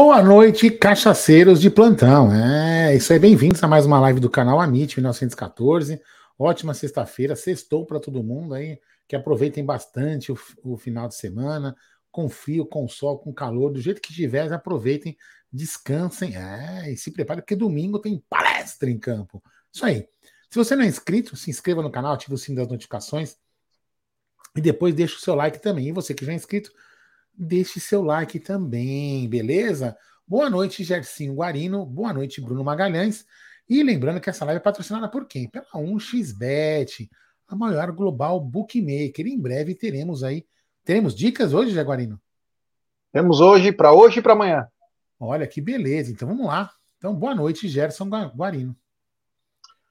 Boa noite, cachaceiros de plantão. É isso aí, bem-vindos a mais uma live do canal Amit 1914. Ótima sexta-feira, sextou para todo mundo aí. Que aproveitem bastante o, o, final de semana, com frio, com sol, com calor, do jeito que tiver, aproveitem, descansem é, e se preparem, porque domingo tem palestra em campo. Isso aí. Se você não é inscrito, se inscreva no canal, ative o sininho das notificações e depois deixa o seu like também. E você que já é inscrito, deixe seu like também, beleza? Boa noite, Gersinho Guarino. Boa noite, Bruno Magalhães. E lembrando que essa live é patrocinada por quem? Pela 1xBet, a maior global bookmaker. Em breve teremos aí. Teremos dicas hoje, Jaguarino? Temos hoje, para hoje e para amanhã. Olha que beleza. Então vamos lá. Então, boa noite, Gerson Guarino.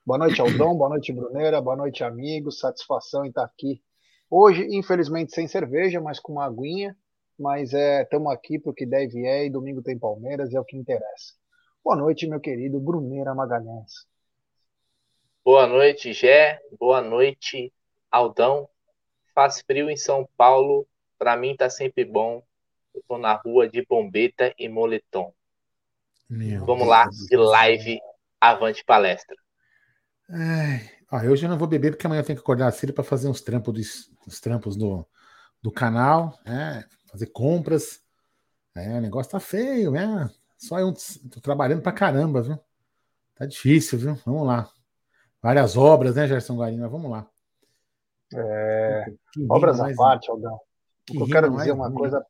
Boa noite, Aldão. boa noite, Bruneira. Boa noite, amigos. Satisfação em estar aqui. Hoje, infelizmente, sem cerveja, mas com uma aguinha mas estamos é, aqui porque deve é e domingo tem Palmeiras, é o que interessa. Boa noite, meu querido Bruneira Magalhães. Boa noite, Gé. Boa noite, Aldão. Faz frio em São Paulo, para mim tá sempre bom. Eu tô na rua de bombeta e moletom. Meu Vamos Deus lá, de live, avante palestra. Ai, ó, hoje eu não vou beber porque amanhã eu tenho que acordar cedo para fazer uns trampos, dos, uns trampos do, do canal. É, fazer compras. É, o negócio tá feio, né? Só eu tô trabalhando pra caramba, viu? Tá difícil, viu? Vamos lá. Várias obras, né, Gerson Guarina? Vamos lá. É, obras à parte, Aldão. O que eu quero dizer uma coisa.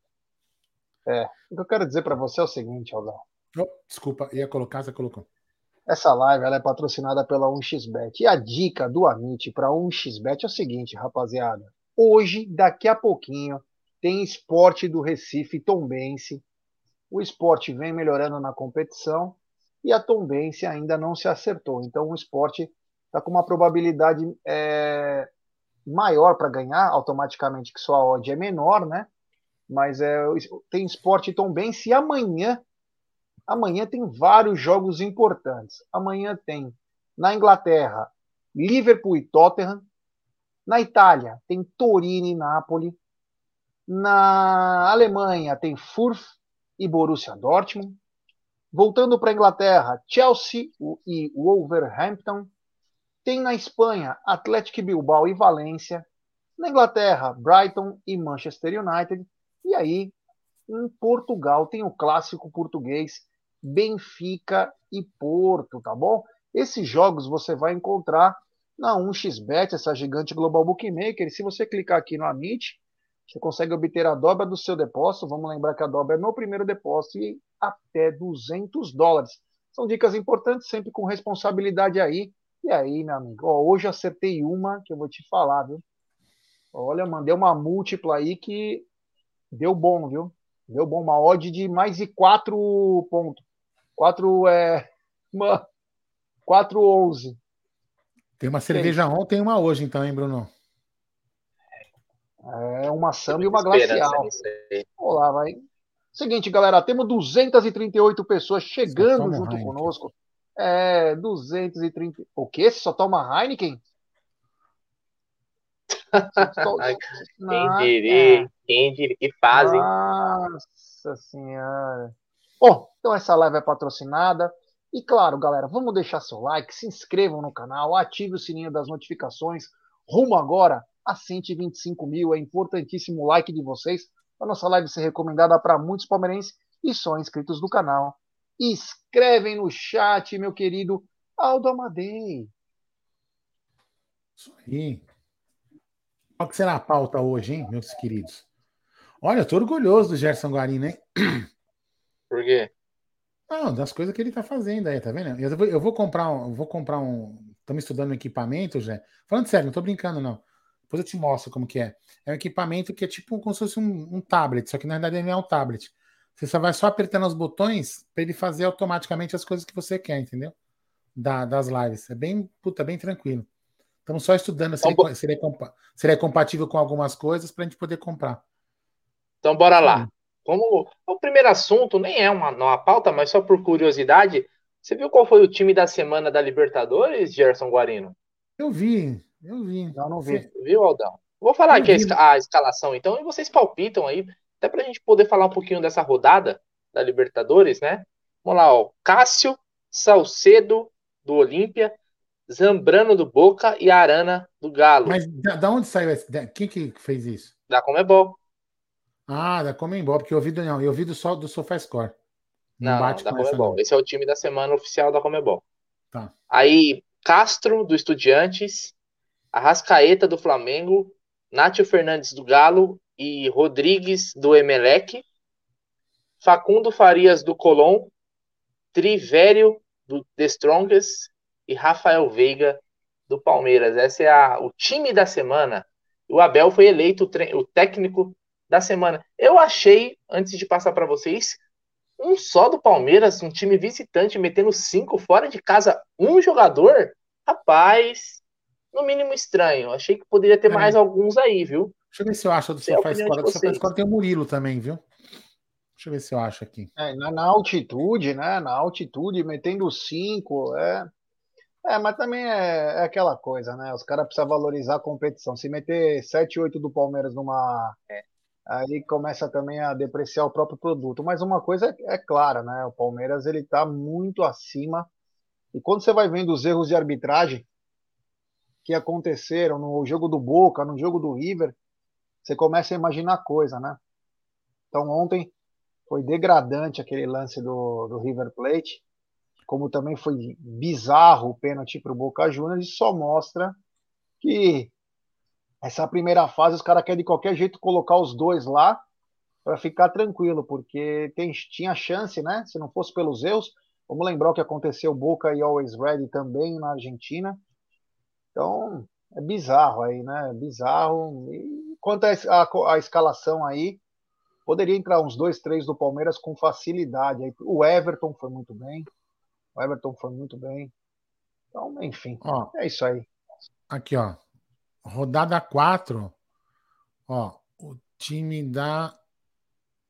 É, o que eu quero dizer para você é o seguinte, Aldão. Oh, desculpa, ia colocar, você colocou. Essa live ela é patrocinada pela 1xBet. E a dica do Amit para 1xBet é o seguinte, rapaziada. Hoje, daqui a pouquinho, tem esporte do Recife Tombense. O esporte vem melhorando na competição e a Tombense ainda não se acertou. Então o esporte está com uma probabilidade é, maior para ganhar, automaticamente que sua odd é menor, né? Mas é, tem esporte Tombense e amanhã, amanhã tem vários jogos importantes. Amanhã tem na Inglaterra Liverpool e Tottenham. Na Itália tem Torino e Nápoles. Na Alemanha tem Furth e Borussia Dortmund. Voltando para a Inglaterra, Chelsea e Wolverhampton. Tem na Espanha Atlético Bilbao e Valência. Na Inglaterra, Brighton e Manchester United. E aí, em Portugal, tem o clássico português Benfica e Porto, tá bom? Esses jogos você vai encontrar na 1xBet, essa gigante global bookmaker. Se você clicar aqui no Amit, você consegue obter a dobra do seu depósito. Vamos lembrar que a dobra é no primeiro depósito e até 200 dólares. São dicas importantes, sempre com responsabilidade aí. E aí, meu amigo, ó, hoje acertei uma que eu vou te falar, viu? Olha, mandei uma múltipla aí que deu bom, viu? Deu bom, uma odd de mais de 4 pontos. 4 é. Uma, 4, 11. Tem uma cerveja ontem e uma hoje, então, hein, Bruno? É uma samba e uma glacial. Olá, vai. Seguinte, galera, temos 238 pessoas chegando junto Heineken. conosco. É, 230. O quê? Você só toma Heineken? quem diria, é. quem diria, que fazem. Nossa senhora. Bom, então essa live é patrocinada. E claro, galera, vamos deixar seu like, se inscrevam no canal, ative o sininho das notificações. Rumo agora a 125 mil. É importantíssimo o like de vocês para nossa live ser recomendada para muitos palmeirenses e só inscritos do canal. Escrevem no chat, meu querido Aldo Amadei. Isso aí. Qual que será a pauta hoje, hein, meus queridos? Olha, eu tô orgulhoso do Gerson Guarino, hein? Por quê? Não, das coisas que ele tá fazendo aí, tá vendo? Eu vou, eu vou comprar um. Vou comprar um. Estamos estudando um equipamento, já. Falando sério, não tô brincando, não. Depois eu te mostro como que é. É um equipamento que é tipo como se fosse um, um tablet, só que na verdade ele não é um tablet. Você só vai só apertando os botões para ele fazer automaticamente as coisas que você quer, entendeu? Da, das lives. É bem, puta, bem tranquilo. Estamos só estudando se, então, ele, se, ele é, se ele é compatível com algumas coisas para a gente poder comprar. Então, bora lá. Como o primeiro assunto nem é uma, uma pauta, mas só por curiosidade, você viu qual foi o time da semana da Libertadores, Gerson Guarino? Eu vi, eu vi. Não, não vi. Viu, Aldão? Vou falar eu aqui a, a, escalação, então, e vocês palpitam aí, até para a gente poder falar um pouquinho dessa rodada da Libertadores, né? Vamos lá, ó. Cássio, Salcedo, do Olímpia, Zambrano do Boca e Arana do Galo. Mas da, da onde saiu esse? Quem que fez isso? Da Comebol. Ah, da Comembol, porque eu ouvi do, não, eu ouvi do, só do SofaScore. Não, não bate da Comebol. Esse é o time da semana oficial da Comebol. Tá. Aí, Castro, do Estudiantes, Arrascaeta, do Flamengo, Nátio Fernandes, do Galo e Rodrigues, do Emelec, Facundo Farias, do Colón, Trivério, do The Strongest e Rafael Veiga, do Palmeiras. Esse é a, o time da semana. O Abel foi eleito o, o técnico da semana. Eu achei, antes de passar para vocês, um só do Palmeiras, um time visitante, metendo cinco fora de casa, um jogador. Rapaz, no mínimo estranho. Achei que poderia ter é. mais alguns aí, viu? Deixa eu ver se eu acho do Sofá Escola. Do Sofá Escola tem o Murilo também, viu? Deixa eu ver se eu acho aqui. É, na, na, altitude, né? Na altitude, metendo cinco, é. É, mas também é, é aquela coisa, né? Os caras precisam valorizar a competição. Se meter 7, 8 do Palmeiras numa. É aí começa também a depreciar o próprio produto. Mas uma coisa é, é clara, né? O Palmeiras ele está muito acima. E quando você vai vendo os erros de arbitragem que aconteceram no jogo do Boca, no jogo do River, você começa a imaginar coisa, né? Então ontem foi degradante aquele lance do, do River Plate, como também foi bizarro o pênalti para o Boca Juniors, e só mostra que essa primeira fase os caras querem de qualquer jeito colocar os dois lá para ficar tranquilo, porque tem, tinha chance, né? Se não fosse pelos erros, vamos lembrar o que aconteceu Boca e Always Ready também na Argentina. Então, é bizarro aí, né? É bizarro. E quanto a, a, a, escalação aí, poderia entrar uns dois, três do Palmeiras com facilidade. O Everton foi muito bem. O Everton foi muito bem. Então, enfim, ó, é isso aí. Aqui, ó rodada 4, ó, o time da.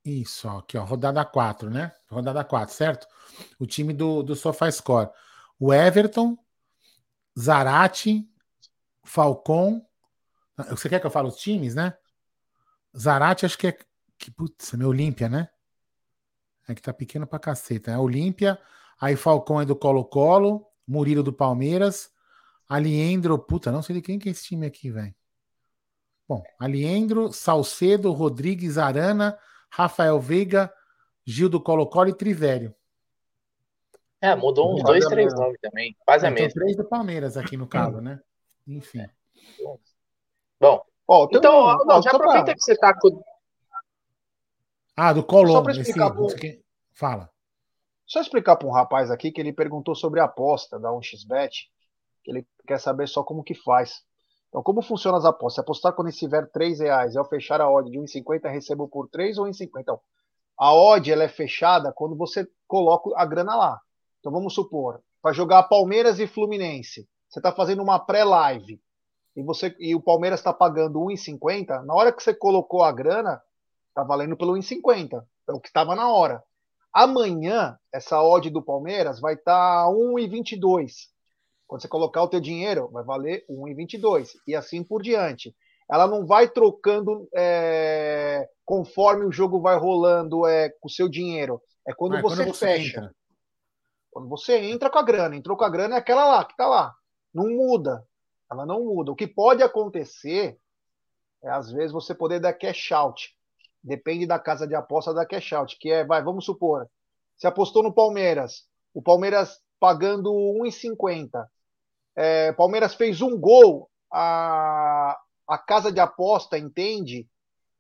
Isso, ó, aqui, ó, rodada 4, né? Rodada 4, certo? O time do, do SofaScore. O Everton, Zarate, Falcon. Você quer que eu fale os times, né? Zarate, acho que é. Que, putz, é meu Olímpia, né? É que tá pequeno pra caceta. É Olímpia, aí Falcon é do Colo-Colo, Murilo do Palmeiras, Aliendro, puta, não sei de quem que é esse time aqui, velho. Bom, Aliendro, Salcedo, Rodrigues, Arana, Rafael Veiga, Gil do Colo-Colo e Trivério. É, mudou uns dois, três nomes também. Quase é, a mesma. três do Palmeiras aqui no caso, né? Enfim. Bom, oh, então, um, não, já aproveita pra... que você tá com. Ah, do Colombo. Esse, que... Fala. Só explicar para um rapaz aqui que ele perguntou sobre a aposta da 1xBet que ele quer saber só como que faz. Então, como funciona as apostas? Se apostar quando estiver 3 reais, eu fechar a odd de 1,50, recebo por 3 ou 1,50? Então, a odd ela é fechada quando você coloca a grana lá. Então, vamos supor, para jogar Palmeiras e Fluminense, você está fazendo uma pré-live e, você, e o Palmeiras está pagando 1,50, na hora que você colocou a grana, está valendo pelo 1,50. É o que estava na hora. Amanhã, essa odd do Palmeiras vai estar tá 1,22. Quando você colocar o teu dinheiro, vai valer 1,22 e assim por diante. Ela não vai trocando é, conforme o jogo vai rolando é, com o seu dinheiro. É quando, ah, você, quando você fecha. Entra. Quando você entra com a grana, entrou com a grana é aquela lá, que está lá. Não muda. Ela não muda. O que pode acontecer é, às vezes, você poder dar cash out. Depende da casa de aposta da cash out, que é, vai, vamos supor, você apostou no Palmeiras, o Palmeiras pagando 1,50. É, Palmeiras fez um gol, a, a casa de aposta entende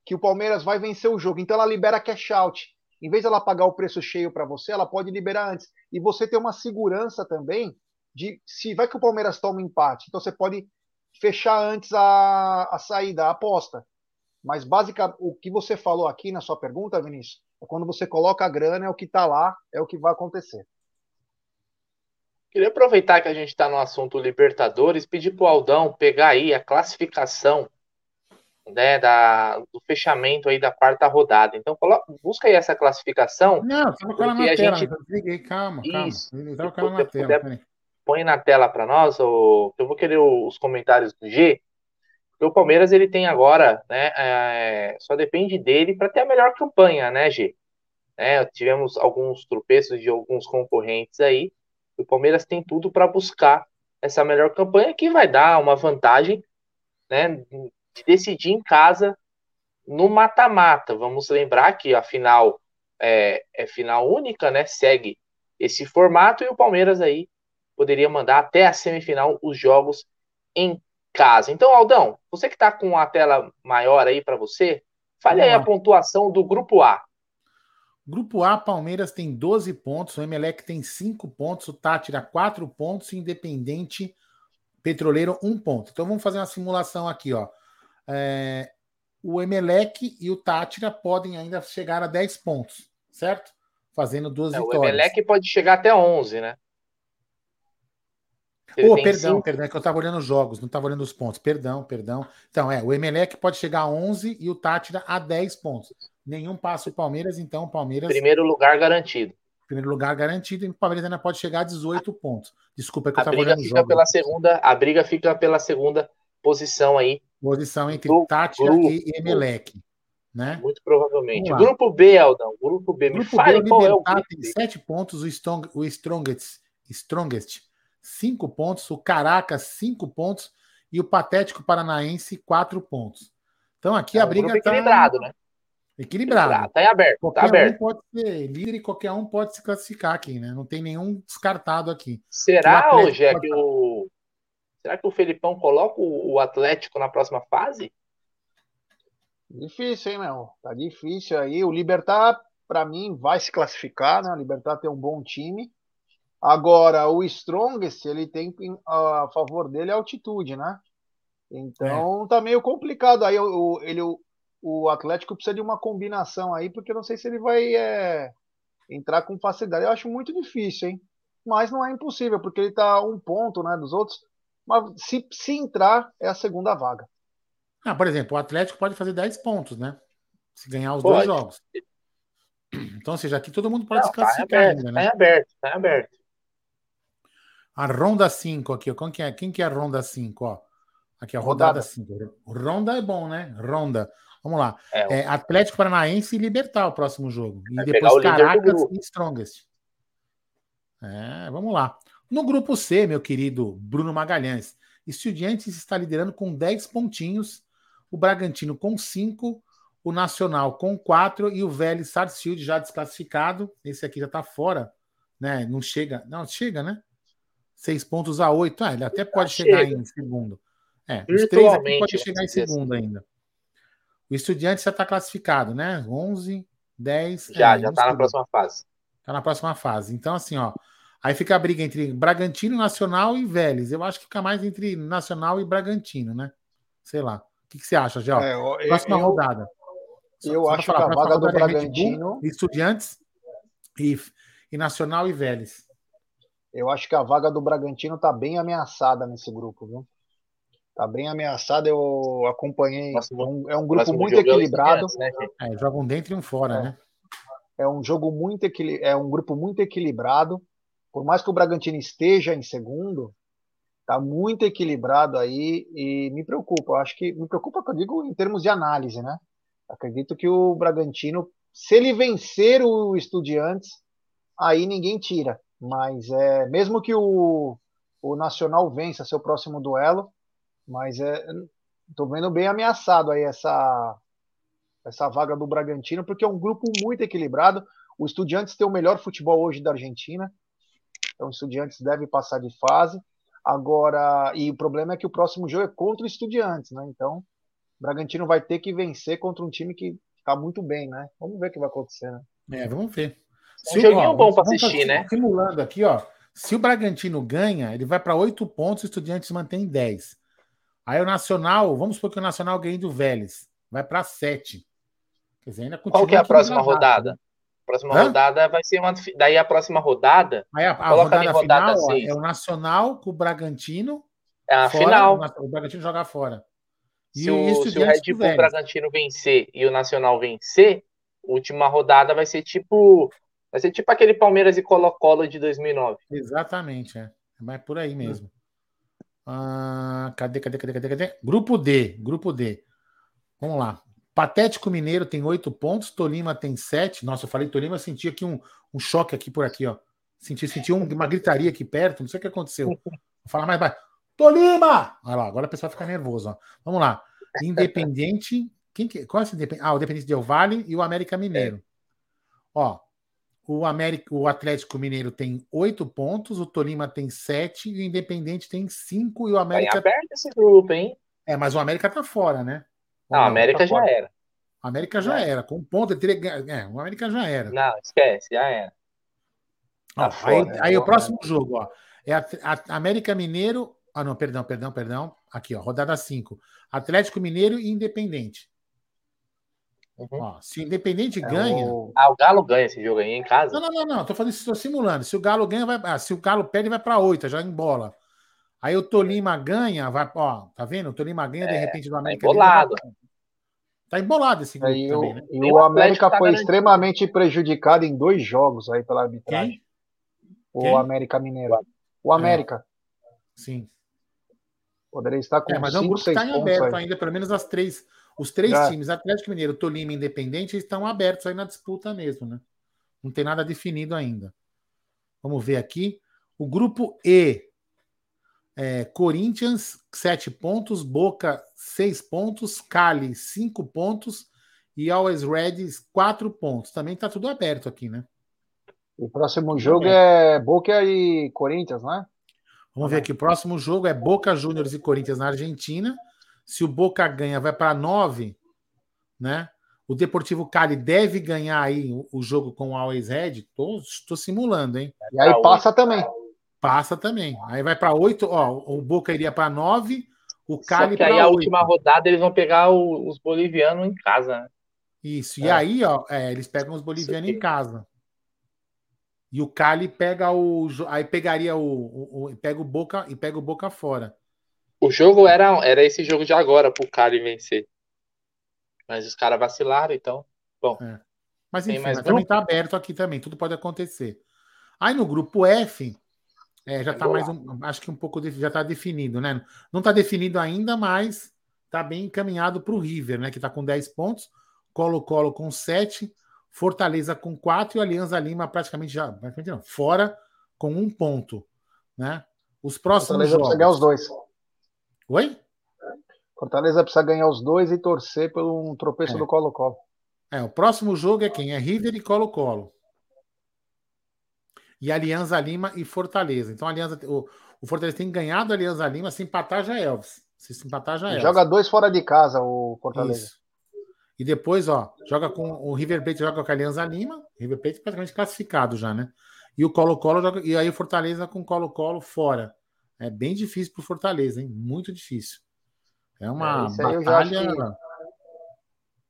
que o Palmeiras vai vencer o jogo, então ela libera cash out. Em vez de ela pagar o preço cheio para você, ela pode liberar antes. E você tem uma segurança também de se vai que o Palmeiras toma empate, então você pode fechar antes a, a saída, a aposta. Mas basicamente o que você falou aqui na sua pergunta, Vinícius, é quando você coloca a grana, é o que está lá, é o que vai acontecer. Queria aproveitar que a gente está no assunto Libertadores, pedir para o Aldão pegar aí a classificação né, da, do fechamento aí da quarta rodada. Então, coloca, busca aí essa classificação. Não, estava com ela na tela, gente... desliguei, calma, calma. Isso, estava com ela na tela. Puder, põe na tela para nós, eu vou querer os comentários do G, o Palmeiras ele tem agora, né, é, só depende dele para ter a melhor campanha, né, G? É, tivemos alguns tropeços de alguns concorrentes aí, o Palmeiras tem tudo para buscar essa melhor campanha que vai dar uma vantagem, né, de decidir em casa no mata-mata. Vamos lembrar que a final é, é, final única, né? Segue esse formato e o Palmeiras aí poderia mandar até a semifinal os jogos em casa. Então, Aldão, você que está com a tela maior aí para você, fale aí a pontuação do grupo A. Grupo A, Palmeiras tem 12 pontos, o Emelec tem 5 pontos, o Tátira 4 pontos, Independente Petroleiro 1 ponto. Então vamos fazer uma simulação aqui, ó. É, o Emelec e o Tátira podem ainda chegar a 10 pontos, certo? Fazendo duas é, vitórias. O Emelec pode chegar até 11, né? Oh, perdão, cinco... perdão, é que eu estava olhando os jogos, não estava olhando os pontos. Perdão, perdão. Então, é, o Emelec pode chegar a 11 e o Tátira a 10 pontos. Nenhum passa o Palmeiras, então o Palmeiras. Primeiro lugar garantido. Primeiro lugar garantido e o Palmeiras ainda pode chegar a 18 pontos. Desculpa, é que eu estava olhando os jogos. Pela segunda, a briga fica pela segunda posição aí. Posição entre do Tátira grupo. e Emelec. Né? Muito provavelmente. Grupo B, Aldão. Grupo B. Grupo Me fale B, qual é o grupo tem 7 pontos, o, strong, o strongest, strongest 5 pontos, o Caracas, 5 pontos, e o Patético Paranaense, 4 pontos. Então aqui é a briga está. Equilibrado, né? Equilibrado. Está em aberto. Qualquer tá aberto. um pode ser líder e qualquer um pode se classificar aqui, né? Não tem nenhum descartado aqui. Será, hoje é que o. Será que o Felipão coloca o Atlético na próxima fase? Difícil, hein, meu? Tá difícil aí. O Libertar, para mim, vai se classificar, né? O Libertar tem um bom time. Agora, o Strongest, ele tem a favor dele a altitude, né? Então é. tá meio complicado. Aí o, ele, o, o Atlético precisa de uma combinação aí, porque eu não sei se ele vai é, entrar com facilidade. Eu acho muito difícil, hein? Mas não é impossível, porque ele tá um ponto né, dos outros. Mas se, se entrar, é a segunda vaga. Ah, por exemplo, o Atlético pode fazer 10 pontos, né? Se ganhar os pode. dois jogos. Então, ou seja, aqui todo mundo pode não, se classificar tá aberto, ainda, né? Tá aberto, tá aberto. A ronda 5 aqui, ó. Quem que é, quem que é a ronda 5, ó? Aqui, a rodada 5. Ronda é bom, né? Ronda. Vamos lá. É, é, Atlético Paranaense e Libertar o próximo jogo. E depois Caracas e Strongest. É, vamos lá. No grupo C, meu querido Bruno Magalhães, Estudiantes está liderando com 10 pontinhos, o Bragantino com 5, o Nacional com 4 e o Vélez Sarsfield já desclassificado. Esse aqui já está fora, né? Não chega. Não, chega, né? Seis pontos a oito. Ah, ele até pode chegar chega. em segundo. É, os três aqui podem chegar em segundo assim. ainda. O Estudiante já está classificado, né? 11, 10. Já, é, já está na próxima fase. Está na próxima fase. Então, assim, ó. Aí fica a briga entre Bragantino, Nacional e Vélez. Eu acho que fica mais entre Nacional e Bragantino, né? Sei lá. O que, que você acha, Gel? É, próxima eu, rodada. Eu Só acho falar, que a vaga do é Bragantino. Estudiantes e, e Nacional e Vélez. Eu acho que a vaga do Bragantino está bem ameaçada nesse grupo, viu? Tá bem ameaçada, eu acompanhei. Próximo, é, um, é um grupo muito é equilibrado. Né, é, jogam dentro e um fora, é. né? É um jogo muito é um grupo muito equilibrado. Por mais que o Bragantino esteja em segundo, tá muito equilibrado aí e me preocupa. Eu acho que me preocupa que eu digo em termos de análise, né? Acredito que o Bragantino, se ele vencer o Estudiantes, aí ninguém tira. Mas é mesmo que o, o Nacional vença seu próximo duelo, mas é, tô vendo bem ameaçado aí essa essa vaga do Bragantino, porque é um grupo muito equilibrado. O Estudiantes tem o melhor futebol hoje da Argentina, então o Estudiantes deve passar de fase. Agora, e o problema é que o próximo jogo é contra o Estudiantes, né? Então, o Bragantino vai ter que vencer contra um time que está muito bem, né? Vamos ver o que vai acontecer, né? É, vamos ver. Se um joguinho bom para assistir, né? Simulando aqui, ó. Se o Bragantino ganha, ele vai para oito pontos, o Estudiantes mantém 10. Aí o Nacional, vamos supor que o Nacional ganhe do Vélez, vai para sete. Quer dizer, ainda Qual que é a próxima rodada? Né? Próxima Hã? rodada vai ser uma. Daí a próxima rodada. Aí a, a rodada, rodada final ó, é o Nacional com o Bragantino. É a fora, final. O Bragantino jogar fora. E se, o, se o Red Bull Bragantino vencer e o Nacional vencer, última rodada vai ser tipo. Vai ser tipo aquele Palmeiras e Colo-Colo de 2009. Exatamente, é. Mas por aí mesmo. Ah, cadê, cadê, cadê, cadê, cadê? Grupo D, grupo D. Vamos lá. Patético Mineiro tem oito pontos, Tolima tem sete. Nossa, eu falei Tolima, eu senti aqui um, um choque aqui por aqui, ó. Senti, senti um, uma gritaria aqui perto, não sei o que aconteceu. Vou falar mais baixo. Tolima! Olha lá, agora a pessoa fica nervosa. Ó. Vamos lá. Independente. Quem que, qual é esse Independente? Ah, o Independente Del Vale e o América Mineiro. Ó, o, América, o Atlético Mineiro tem oito pontos, o Tolima tem sete, o Independente tem cinco, e o América. Vai aberto esse grupo, hein? É, mas o América tá fora, né? Não, a América já era. A América já é. era. Com ponto, ele teria... é, o América já era. Não, esquece, já era. Tá aí, fora, aí o próximo jogo, ó, é a, a, América Mineiro. Ah, não, perdão, perdão, perdão. Aqui, ó, rodada 5. Atlético Mineiro e Independente. Uhum. Ó, se o Independente é ganha. O... Ah, o Galo ganha esse jogo aí em casa? Não, não, não, não. Tô falando isso, tô simulando. Se o Galo ganha, vai. Ah, se o Galo perde, vai para 8, já embola. Aí o Tolima ganha, vai, ó, tá vendo? O Tolima ganha, é, de repente, do tá América. Tá embolado. Tá embolado esse grupo aí, também, né? E o, América tá foi garantido. extremamente prejudicado em dois jogos aí pela arbitragem. Quem? O Quem? América Mineiro. O América. É. Sim. Poderia estar com é, mas é um grupo que está em aberto aí. ainda, pelo menos as três, os três Já. times, Atlético Mineiro, Tolima e Independente, estão abertos aí na disputa mesmo, né? Não tem nada definido ainda. Vamos ver aqui. O grupo E, é, Corinthians, 7 pontos, Boca, 6 pontos, Cali, 5 pontos e Always Red, 4 pontos. Também está tudo aberto aqui, né? O próximo jogo é, é Boca e Corinthians, né? Vamos ver aqui. O próximo jogo é Boca Juniors e Corinthians na Argentina. Se o Boca ganha, vai para 9, né? O Deportivo Cali deve ganhar aí o, jogo com o Always Red. Estou simulando, hein? E aí passa também. Passa também. Aí vai para oito, ó, o Boca iria para nove, o Cali para aí a última rodada eles vão pegar o, os bolivianos em casa, né? Isso. É. E aí, ó, é, eles pegam os bolivianos em casa. E o Cali pega o aí pegaria o, o, o, pega o Boca e pega o Boca fora. O jogo era era esse jogo de agora pro Cali vencer. Mas os caras vacilaram, então. Bom. É. Mas enfim, mas também tá aberto aqui também, tudo pode acontecer. Aí no grupo F, é, já está mais um, acho que um pouco de, já está definido, né? Não está definido ainda, mas está bem encaminhado para o River, né? Que está com 10 pontos, Colo-Colo com 7, Fortaleza com 4 e Alianza Lima praticamente já, praticamente não, fora com um ponto, né? Os próximos Fortaleza jogos. ganhar os dois. Oi? Fortaleza precisa ganhar os dois e torcer pelo um tropeço é. do Colo-Colo. É, o próximo jogo é quem? É River e Colo-Colo e Alianza Lima e Fortaleza. Então, Alianza, o, o Fortaleza tem ganhado a Alianza Lima, se empatar já é Elvis. Se empatar já é. Joga dois fora de casa o Fortaleza. Isso. E depois, ó, joga com o River Plate joga com a Alianza Lima, River Plate praticamente classificado já, né? E o Colo-Colo joga e aí o Fortaleza com o Colo-Colo fora. É bem difícil pro Fortaleza, hein? Muito difícil. É uma é, batalha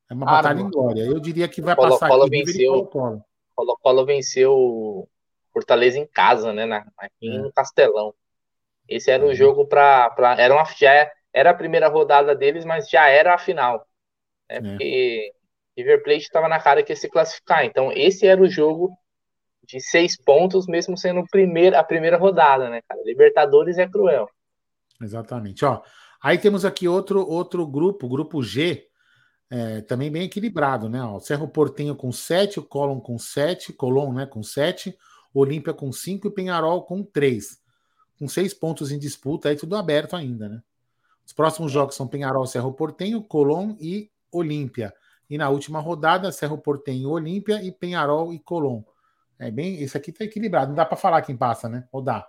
É uma batalha em glória. Eu diria que vai Colo, passar Colo aqui venceu, Colo-Colo. Colo-Colo venceu Fortaleza em casa, né? Na, aqui é. no Castelão. Esse era o um jogo para. Era uma, já era a primeira rodada deles, mas já era a final. Né? É. Porque River Plate estava na cara que ia se classificar. Então, esse era o jogo de seis pontos, mesmo sendo primeiro, a primeira rodada, né, cara? Libertadores é cruel. Exatamente. Ó, aí temos aqui outro, outro grupo, grupo G, é, também bem equilibrado, né? Ó, Cerro Portenho com 7, o Colón com 7, Colón, né, com 7, Olímpia com 5 e Penharol com 3. Com 6 pontos em disputa, aí tudo aberto ainda, né? Os próximos jogos são Penharol, Cerro Portenho, Colom e Olímpia. E na última rodada, Cerro Portenho, Olímpia e Penharol e Colom. É bem, esse aqui tá equilibrado. Não dá para falar quem passa, né? Ou dá?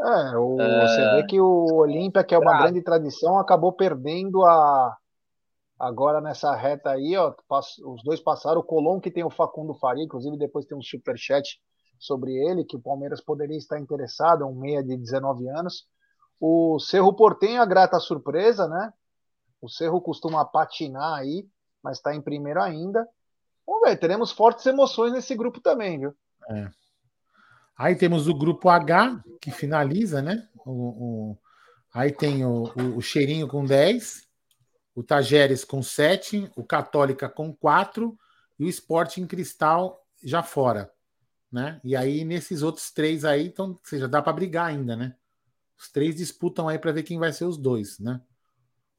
É, o, é... você vê que o Olímpia, que é uma grande tradição, acabou perdendo a, Agora nessa reta aí, ó, os dois passaram. O Colom, que tem o Facundo Faria, inclusive depois tem um superchat sobre ele, que o Palmeiras poderia estar interessado, é um meia de 19 anos. O Cerro Portenho, a grata surpresa, né? O Cerro costuma patinar aí, mas está em primeiro ainda. Vamos ver, teremos fortes emoções nesse grupo também, viu? É. Aí temos o grupo H, que finaliza, né? O, o... Aí tem o, o, o Cheirinho com 10, o Tajeres com 7, o Católica com 4 e o Sporting Cristal já fora. Né? E aí, nesses outros três aí, então, seja, dá para brigar ainda, né? Os três disputam aí para ver quem vai ser os dois, né?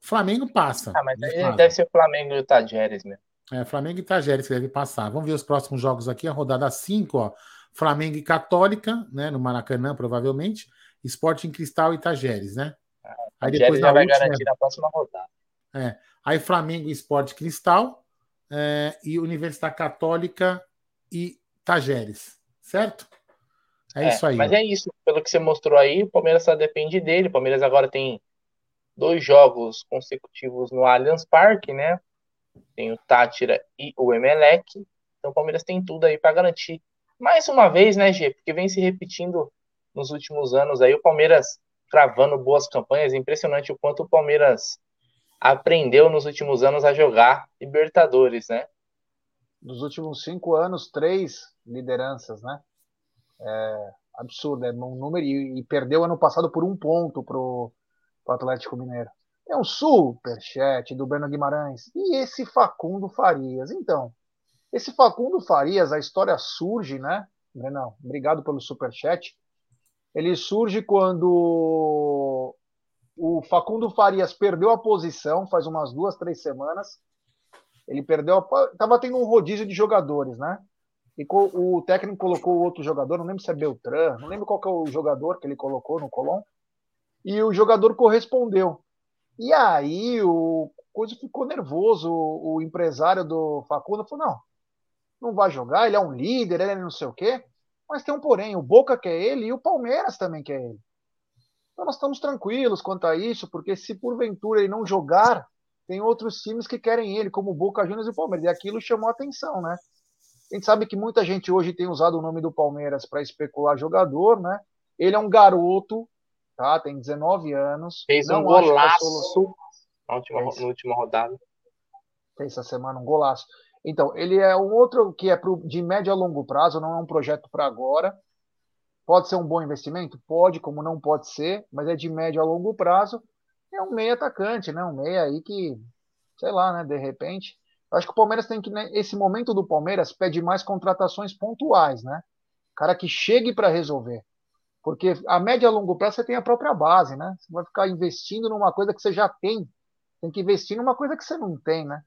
O Flamengo passa. Ah, mas deve ser o Flamengo e o Tajeres mesmo. É, Flamengo e Tajeres que deve passar. Vamos ver os próximos jogos aqui, a rodada 5, ó. Flamengo e Católica, né? No Maracanã, provavelmente. Sporting Cristal e Tajeres, né? Ah, aí depois já vai última, garantir na próxima rodada. É. Aí Flamengo Esporte Cristal é, e Universidade Católica e Tajeres, certo? É, é, isso aí. Mas é isso, pelo que você mostrou aí, o Palmeiras só depende dele. O Palmeiras agora tem dois jogos consecutivos no Allianz Parque, né? Tem o Tátira e o Emelec. Então o Palmeiras tem tudo aí para garantir. Mais uma vez, né, G? Porque vem se repetindo nos últimos anos aí o Palmeiras travando boas campanhas. É impressionante o quanto o Palmeiras aprendeu nos últimos anos a jogar Libertadores, né? Nos últimos cinco anos, três lideranças, né? É absurdo, é um número e, perdeu ano passado por um ponto pro, pro Atlético Mineiro. É um superchat do Breno Guimarães. E esse Facundo Farias? Então, esse Facundo Farias, a história surge, né? Brenão, obrigado pelo superchat. Ele surge quando o Facundo Farias perdeu a posição faz umas duas, três semanas. Ele perdeu. A... Tava tendo um rodízio de jogadores, né? E o técnico colocou outro jogador, não lembro se é Beltrán, não lembro qual é o jogador que ele colocou no Colom. E o jogador correspondeu. E aí o coisa ficou nervoso. O, o empresário do Facundo falou: não, não vai jogar, ele é um líder, ele é não sei o quê. Mas tem um porém, o Boca quer ele e o Palmeiras também quer ele. Então nós estamos tranquilos quanto a isso, porque se porventura ele não jogar, tem outros times que querem ele, como o Boca Juniors e o Palmeiras. E aquilo chamou atenção, né? A gente sabe que muita gente hoje tem usado o nome do Palmeiras para especular jogador, né? Ele é um garoto, tá? Tem 19 anos. Fez um golaço na última, na última rodada. Fez essa semana um golaço. Então, ele é um outro que é pro, de médio a longo prazo, não é um projeto para agora. Pode ser um bom investimento? Pode, como não pode ser, mas é de médio a longo prazo. É um meia atacante, né? Um meia aí que, sei lá, né? De repente. Acho que o Palmeiras tem que, né, esse momento do Palmeiras pede mais contratações pontuais, né? Cara que chegue para resolver. Porque a média a longo prazo você tem a própria base, né? Você vai ficar investindo numa coisa que você já tem. Tem que investir numa coisa que você não tem, né?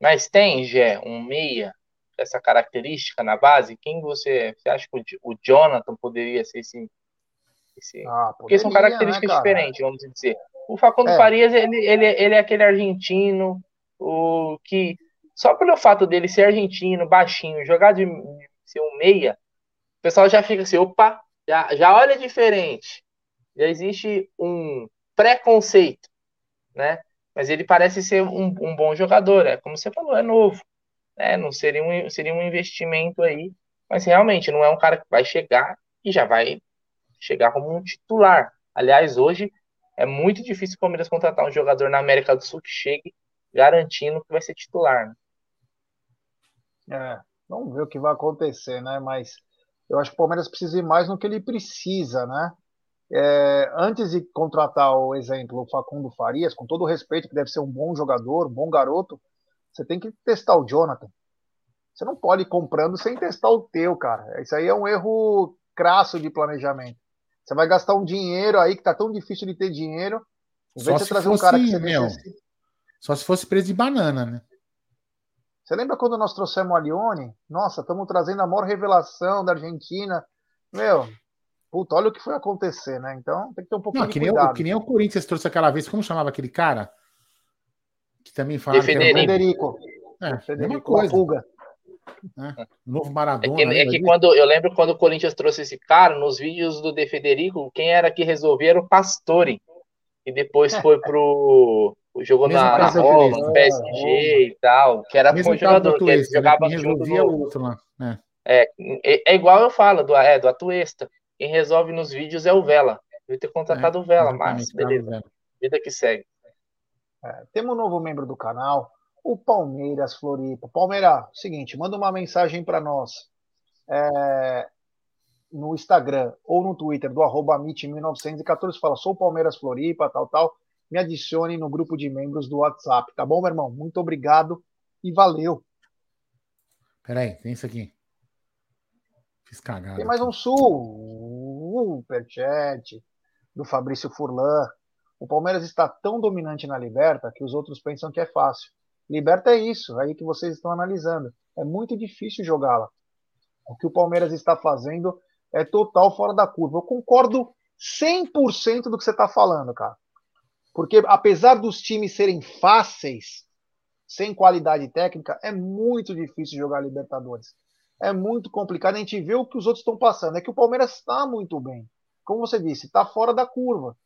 Mas tem, Gé, um meia essa característica na base? Quem você, você acha que o, Jonathan poderia ser esse? esse... Ah, Porque são características né, diferentes, vamos dizer. O Facundo é. Farias, ele, ele, ele é aquele argentino, o que só pelo fato dele ser argentino, baixinho, jogar de ser um meia, o pessoal já fica assim, opa, já, já olha diferente. Já existe um preconceito, né? Mas ele parece ser um, um bom jogador, é como você falou, é novo né? Não seria um, seria um investimento aí, mas realmente não é um cara que vai chegar e já vai chegar como um titular. Aliás, hoje é muito difícil o Palmeiras contratar um jogador na América do Sul que chegue garantindo que vai ser titular. Né? É, vamos ver o que vai acontecer, né? Mas eu acho que o Palmeiras precisa ir mais no que ele precisa, né? É, antes de contratar o exemplo, o Facundo Farias, com todo o respeito, que deve ser um bom jogador, um bom garoto, você tem que testar o Jonathan. Você não pode ir comprando sem testar o teu, cara. Isso aí é um erro crasso de planejamento. Você vai gastar um dinheiro aí que tá tão difícil de ter dinheiro. Em vez de trazer fosse, um cara que você meu, necessita. Só se fosse preço de banana, né? Você lembra quando nós trouxemos a Lione? Nossa, estamos trazendo a maior revelação da Argentina. Meu, puta, olha o que foi acontecer, né? Então tem que ter um pouquinho Não, de que nem, cuidado. o, que nem o Corinthians trouxe aquela vez, como chamava aquele cara? Que também falava que era Federico. Federico. é, mesma Federico coisa. Fuga. O novo É Maradona. que, é que quando eu lembro quando o Corinthians trouxe esse cara, nos vídeos do De Federico, quem era que resolvia era o Pastore. E depois foi pro. Jogou Mesmo na, na Roma, no né? PSG e tal, que era Mesmo bom jogador, do que ele né? jogava Quem junto resolvia no, o outro lá. né? É, é, é igual eu falo, do, é, do Atuesta. Quem resolve nos vídeos é o Vela. Devia ter contratado o Vela, mas exatamente, beleza. Vela. Vida que segue. É, temos um novo membro do canal, o Palmeiras Floripa. Palmeiras, seguinte, manda uma mensagem para nós é, no Instagram ou no Twitter do arroba Amit1914. Fala, sou o Palmeiras Floripa, tal, tal. Me adicione no grupo de membros do WhatsApp, tá bom, meu irmão? Muito obrigado e valeu. Peraí, tem isso aqui. Fiz cagada. Tem mais um superchat do Fabrício Furlan. O Palmeiras está tão dominante na Liberta que os outros pensam que é fácil. Liberta é isso, aí que vocês estão analisando. É muito difícil jogá-la. O que o Palmeiras está fazendo é total fora da curva. Eu concordo 100% do que você está falando, cara. Porque apesar dos times serem fáceis, sem qualidade técnica, é muito difícil jogar Libertadores. É muito complicado. A gente vê o que os outros estão passando. É que o Palmeiras está muito bem. Como você disse, está fora da curva.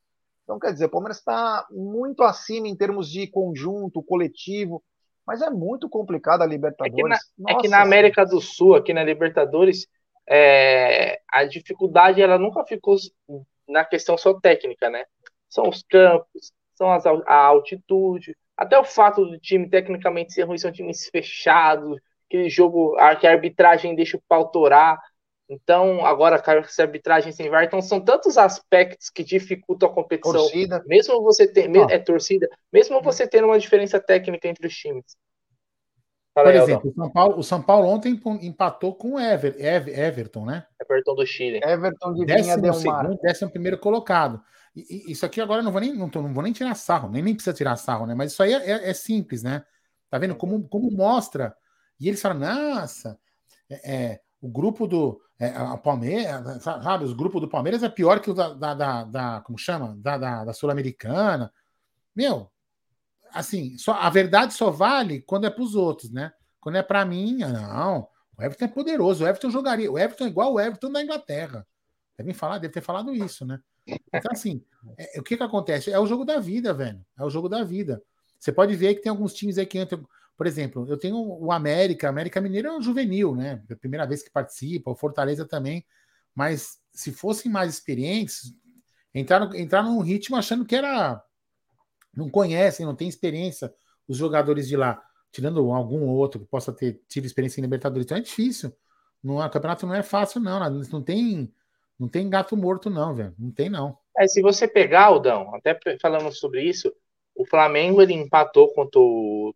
Então, quer dizer, o Palmeiras está muito acima em termos de conjunto, coletivo. Mas é muito complicado a Libertadores. É que na, é que na América do Sul, aqui na Libertadores, é, a dificuldade ela nunca ficou na questão só técnica, né? São os campos, são as, a altitude, até o fato do time tecnicamente ser ruim, são times fechados, aquele jogo a, que a arbitragem deixa o pau torar. Então, agora com essa arbitragem sem VAR, então são tantos aspectos que dificultam a competição. Torcida. Mesmo você ter, Ah. é torcida, mesmo você tendo uma diferença técnica entre os times. Fala Por aí, exemplo, o São, Paulo, o São Paulo ontem empatou com o Ever, Ever, Everton, né? Everton do Chile. Everton de Vinha Décimo Del Mar. segundo, décimo primeiro colocado. Isso aqui agora eu não vou nem, não, tô- não vou nem tirar sarro, nem, nem precisa tirar sarro, né? Mas isso aí é, é- é simples, né? Tá vendo como, como mostra? E eles falam, nossa, é, é, o grupo do é, Palmeiras, sabe? Os grupos do Palmeiras é pior que o da, da, da- da- como chama? Da, da, da Sul-Americana. Meu, assim, só, a verdade só vale quando é para os outros, né? Quando é para mim, não. O Everton é poderoso. O Everton jogaria. O Everton é igual o Everton da Inglaterra. Devem falar, deve ter falado isso, né? Então, assim, é- o que que acontece? É o jogo da vida, velho. É o jogo da vida. Você pode ver que tem alguns times aí que entram. Por exemplo, eu tenho o América. América Mineiro é um juvenil, né? É a primeira vez que participa. O Fortaleza também. Mas se fossem mais experientes, entraram, entraram num ritmo achando que era. Não conhecem, não tem experiência os jogadores de lá. Tirando algum outro que possa ter tido experiência em Libertadores. Então é difícil. Não, o campeonato não é fácil, não. Não tem, não tem gato morto, não, velho. Não tem, não. É, se você pegar, Aldão, até falando sobre isso, o Flamengo ele empatou contra o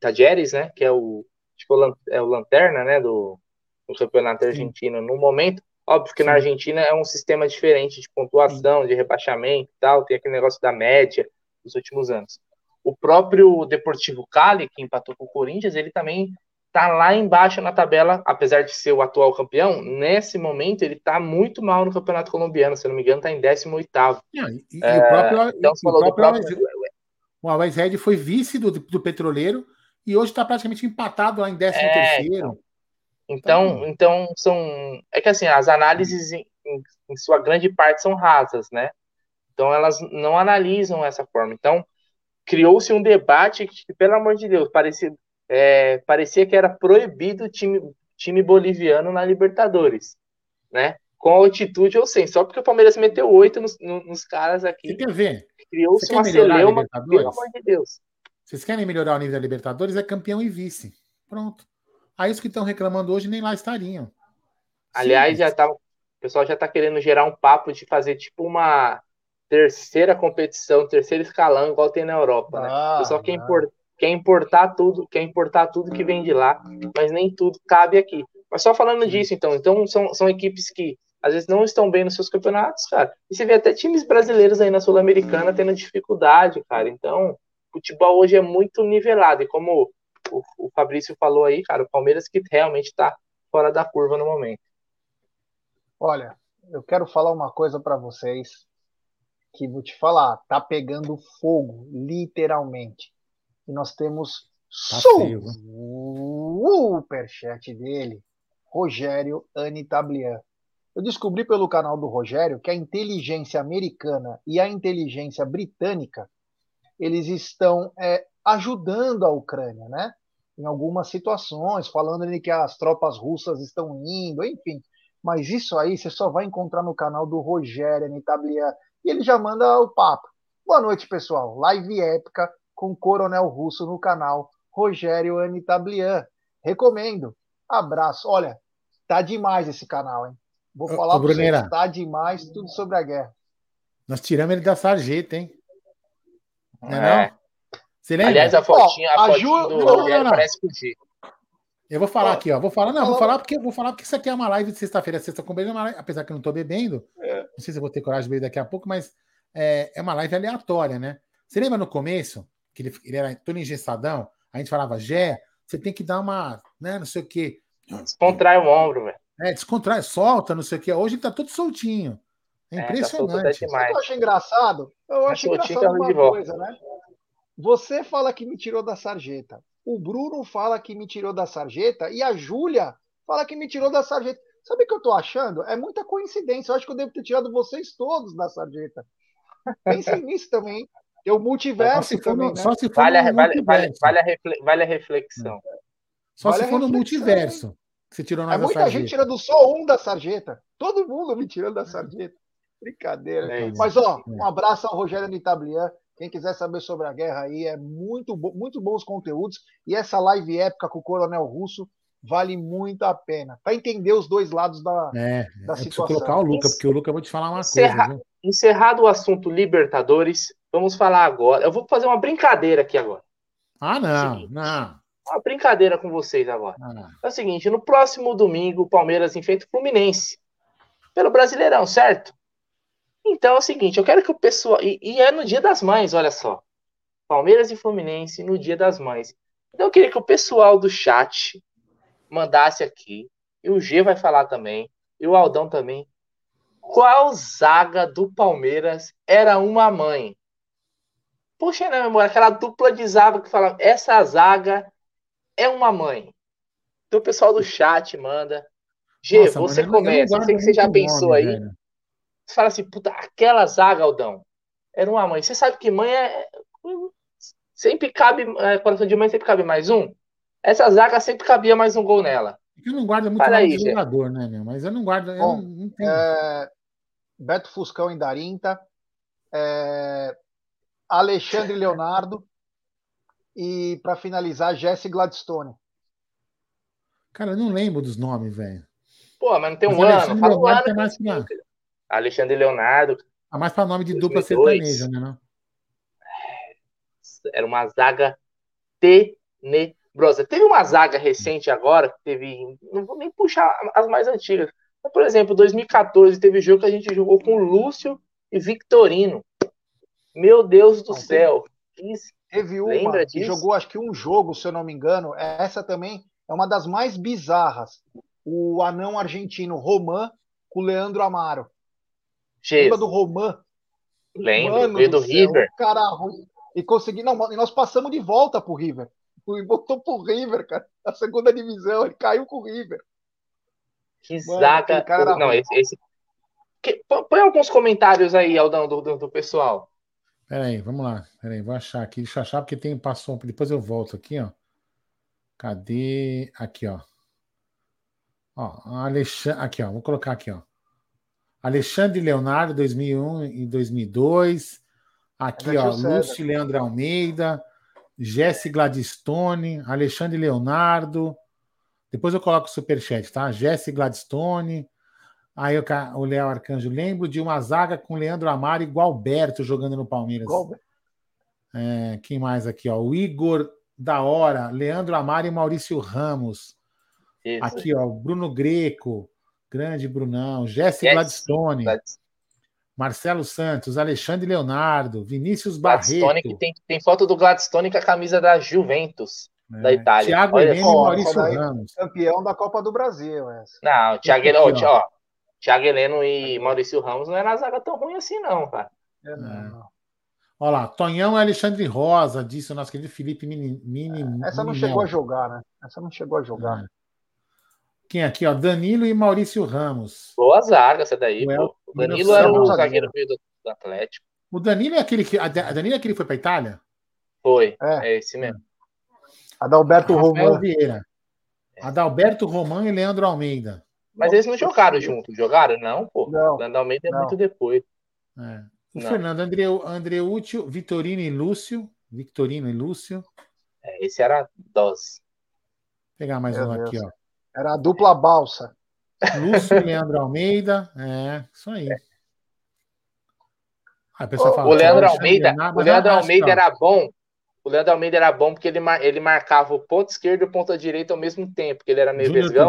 Tajeres, né? Que é o, que é o lan- o Lanterna, né? Do, do campeonato Sim. argentino no momento. Óbvio que na Sim. Argentina é um sistema diferente de pontuação, de rebaixamento e tal, tem aquele negócio da média dos últimos anos. O próprio Deportivo Cali, que empatou com o Corinthians, ele também tá lá embaixo na tabela, apesar de ser o atual campeão, nesse momento ele tá muito mal no Campeonato Colombiano, se não me engano, tá em 18º. Não, e, e o próprio, Então, e o próprio o Always Red foi vice do, do Petroleiro e hoje está praticamente empatado lá em 13 É, terceiro. Então, então são. É que assim, as análises em, em- em sua grande parte são rasas, né? Então elas não analisam essa forma. Então, criou-se um debate que, pelo amor de Deus, parecia, é, parecia que era proibido o time, time boliviano na Libertadores, né? Com altitude ou sem, só porque o Palmeiras meteu oito nos, no- nos caras Você aqui, quer ver? criou-se você uma celeuma, pelo amor de Deus. Vocês querem melhorar o nível da Libertadores? É campeão e vice. Pronto. Aí os que estão reclamando hoje nem lá estariam. Aliás, já tá, o pessoal já tá querendo gerar um papo de fazer tipo uma terceira competição, terceiro escalão, igual tem na Europa, né? Ah, o pessoal quer, não. impor- quer importar tudo, quer importar tudo que vem de lá, mas nem tudo cabe aqui. Mas só falando disso, então, então são, são equipes que às vezes não estão bem nos seus campeonatos, cara. E você vê até times brasileiros aí na Sul-Americana tendo dificuldade, cara. Então, futebol hoje é muito nivelado. E como o, o Fabrício falou aí, cara, o Palmeiras que realmente está fora da curva no momento. Olha, eu quero falar uma coisa para vocês que vou te falar, tá pegando fogo, literalmente. E nós temos tá superchat dele, Rogério Anitablian. Eu descobri pelo canal do Rogério que a inteligência americana e a inteligência britânica eles estão é, ajudando a Ucrânia, né? Em algumas situações, falando de que as tropas russas estão indo, enfim. Mas isso aí você só vai encontrar no canal do Rogério Anitablian e ele já manda o papo. Boa noite, pessoal. Live épica com o Coronel Russo no canal Rogério Anitablian. Recomendo. Abraço. Olha, tá demais esse canal, hein? Vou falar para vocês, tá demais tudo sobre a guerra. Nós tiramos ele da sarjeta, hein? Não é, é. Não? Você lembra? Aliás, a fotinha, a, a fotinha Ju... do não, Rogério não, parece fugir. Eu vou falar aqui, ó. Vou falar, não, vou falar porque vou falar porque isso aqui é uma live de sexta-feira, sexta com beijo, apesar que eu não tô bebendo. É. Não sei se eu vou ter coragem de beber daqui a pouco, mas é, é uma live aleatória, né? Você lembra no começo, que ele, ele era todo engessadão, a gente falava, Gé, você tem que dar uma, né, não sei o quê. Descontrai o ombro, velho. É, descontrai, solta, não sei o quê. Hoje ele tá todo soltinho. É impressionante. É, tá eu acho engraçado? Eu acho engraçado uma coisa, né? Você fala que me tirou da sarjeta. O Bruno fala que me tirou da sarjeta e a Júlia fala que me tirou da sarjeta. Sabe o que eu tô achando? É muita coincidência. Eu acho que eu devo ter tirado vocês todos da sarjeta. Pensem nisso também. Tem o multiverso só também, né? Só se for vale, vale, vale, vale, a vale a reflexão. Só vale se for no multiverso. Você tirou é muita sarjeta. gente tirando só um da sarjeta. Todo mundo me tirando da sarjeta. Brincadeira. É Mas, ó, é. um abraço ao Rogério Nitablian. Quem quiser saber sobre a guerra aí, é muito, muito bons conteúdos. E essa live épica com o Coronel Russo vale muito a pena. Para entender os dois lados da, é, da situação. colocar o Luca, porque o Luca, eu vou te falar uma Encerra... coisa. Viu? Encerrado o assunto Libertadores, vamos falar agora. Eu vou fazer uma brincadeira aqui agora. Ah, não, não. Uma brincadeira com vocês agora. Ah, é o seguinte: no próximo domingo, o Palmeiras enfrenta o Fluminense. Pelo Brasileirão, certo? Então é o seguinte, eu quero que o pessoal. E, e, é no dia das mães, olha só. Palmeiras e Fluminense no dia das mães. Então eu queria que o pessoal do chat mandasse aqui. E o G vai falar também. E o Aldão também. Qual zaga do Palmeiras era uma mãe? Puxa na memória, aquela dupla de zaga que fala, essa zaga é uma mãe. Então o pessoal do chat manda. G, Nossa, você começa. Eu sei que você já pensou nome, aí. Velho. Você fala assim, puta, aquela zaga, Aldão, era uma mãe. Você sabe que mãe é. Sempre cabe. É, coração de mãe sempre cabe mais um. Essa zaga sempre cabia mais um gol nela. Eu não guardo muito mais jogador, né, meu? Mas eu não guardo. Bom, eu não, tenho... é... Beto Fuscão em Darinta. É... Alexandre Leonardo. E para finalizar, Jesse Gladstone. Cara, eu não lembro dos nomes, velho. Pô, mas não tem um mas ano. Fala um ano. Tem mais que... Alexandre Leonardo. Ah, mais para nome de 2002. dupla sertaneja, né? Não? Era uma zaga tenebrosa. Teve uma zaga recente agora, que teve. Não vou nem puxar as mais antigas. Mas, por exemplo, 2014 teve jogo que a gente jogou com Lúcio e Victorino. Meu Deus do céu. Teve, teve uma que jogou acho que um jogo, se eu não me engano. Essa também é uma das mais bizarras. O anão argentino Roman com o Leandro Amaro. Lembra do Roman? Lembro, veio do, do River. Cara, e consegui, não, e nós passamos de volta pro River. E botou pro River, cara. A segunda divisão, ele caiu com o River. Que zaga. Não, esse, esse... Que... Põe alguns comentários aí, Aldão, do, do, do pessoal. Peraí, vamos lá. Peraí, vou achar aqui. Deixa eu achar porque tem passou. Depois eu volto aqui, ó. Cadê? Aqui, ó. Ó, Alexandre. Aqui, ó. Vou colocar aqui, ó. Alexandre Leonardo, 2001 e 2002. Aqui, ó, Lúcio Leandro Almeida, Jesse Gladstone, Alexandre Leonardo. Depois eu coloco o superchat, tá? Jesse Gladstone. Aí o Léo Arcanjo. Lembro de uma zaga com Leandro Amaro e Gualberto jogando no Palmeiras. É, quem mais aqui? Ó? O Igor da Hora, Leandro Amaro e Maurício Ramos. Isso. Aqui, ó, Bruno Greco. Grande Brunão, Jesse yes. Gladstone, Marcelo Santos, Alexandre Leonardo, Vinícius Gladstone, Barreto. Que tem, tem foto do Gladstone com a camisa da Juventus. é. da Itália. Thiago Heleno e Maurício Ramos. Campeão da Copa do Brasil, essa. Não, Thiago Heleno, ó, Thiago Heleno e Maurício Ramos não era zaga tão ruim assim, não, cara. É, não, é. Olha lá, Tonhão e Alexandre Rosa, disse o nosso querido Felipe Mini. Mini essa não chegou a jogar, né? Essa não chegou a jogar. É. Quem aqui, ó? Danilo e Maurício Ramos. Boa zaga essa daí. O, o Danilo era o zagueiro do, do Atlético. O Danilo é aquele que. A Danilo é aquele que foi para Itália? Foi. É, é esse mesmo. Adalberto Romão. Vieira. Adalberto Romão e Leandro Almeida. Mas eles não jogaram juntos, jogaram? Não, pô. Não, Leandro Almeida é não. muito depois. É. O não. Fernando André, Andreútil, Vitorino e Lúcio. Victorino e Lúcio. É, esse era dose. Vou pegar mais Meu um Deus. aqui, ó. Era a dupla balsa. Lúcio e Leandro Almeida. É, isso aí. aí o, fala, o Leandro Almeida, o Leandro Almeida era bom. O Leandro Almeida era bom porque ele, ele marcava o ponto esquerdo e o ponto direito ao mesmo tempo, porque ele era meio Júnior vesgão.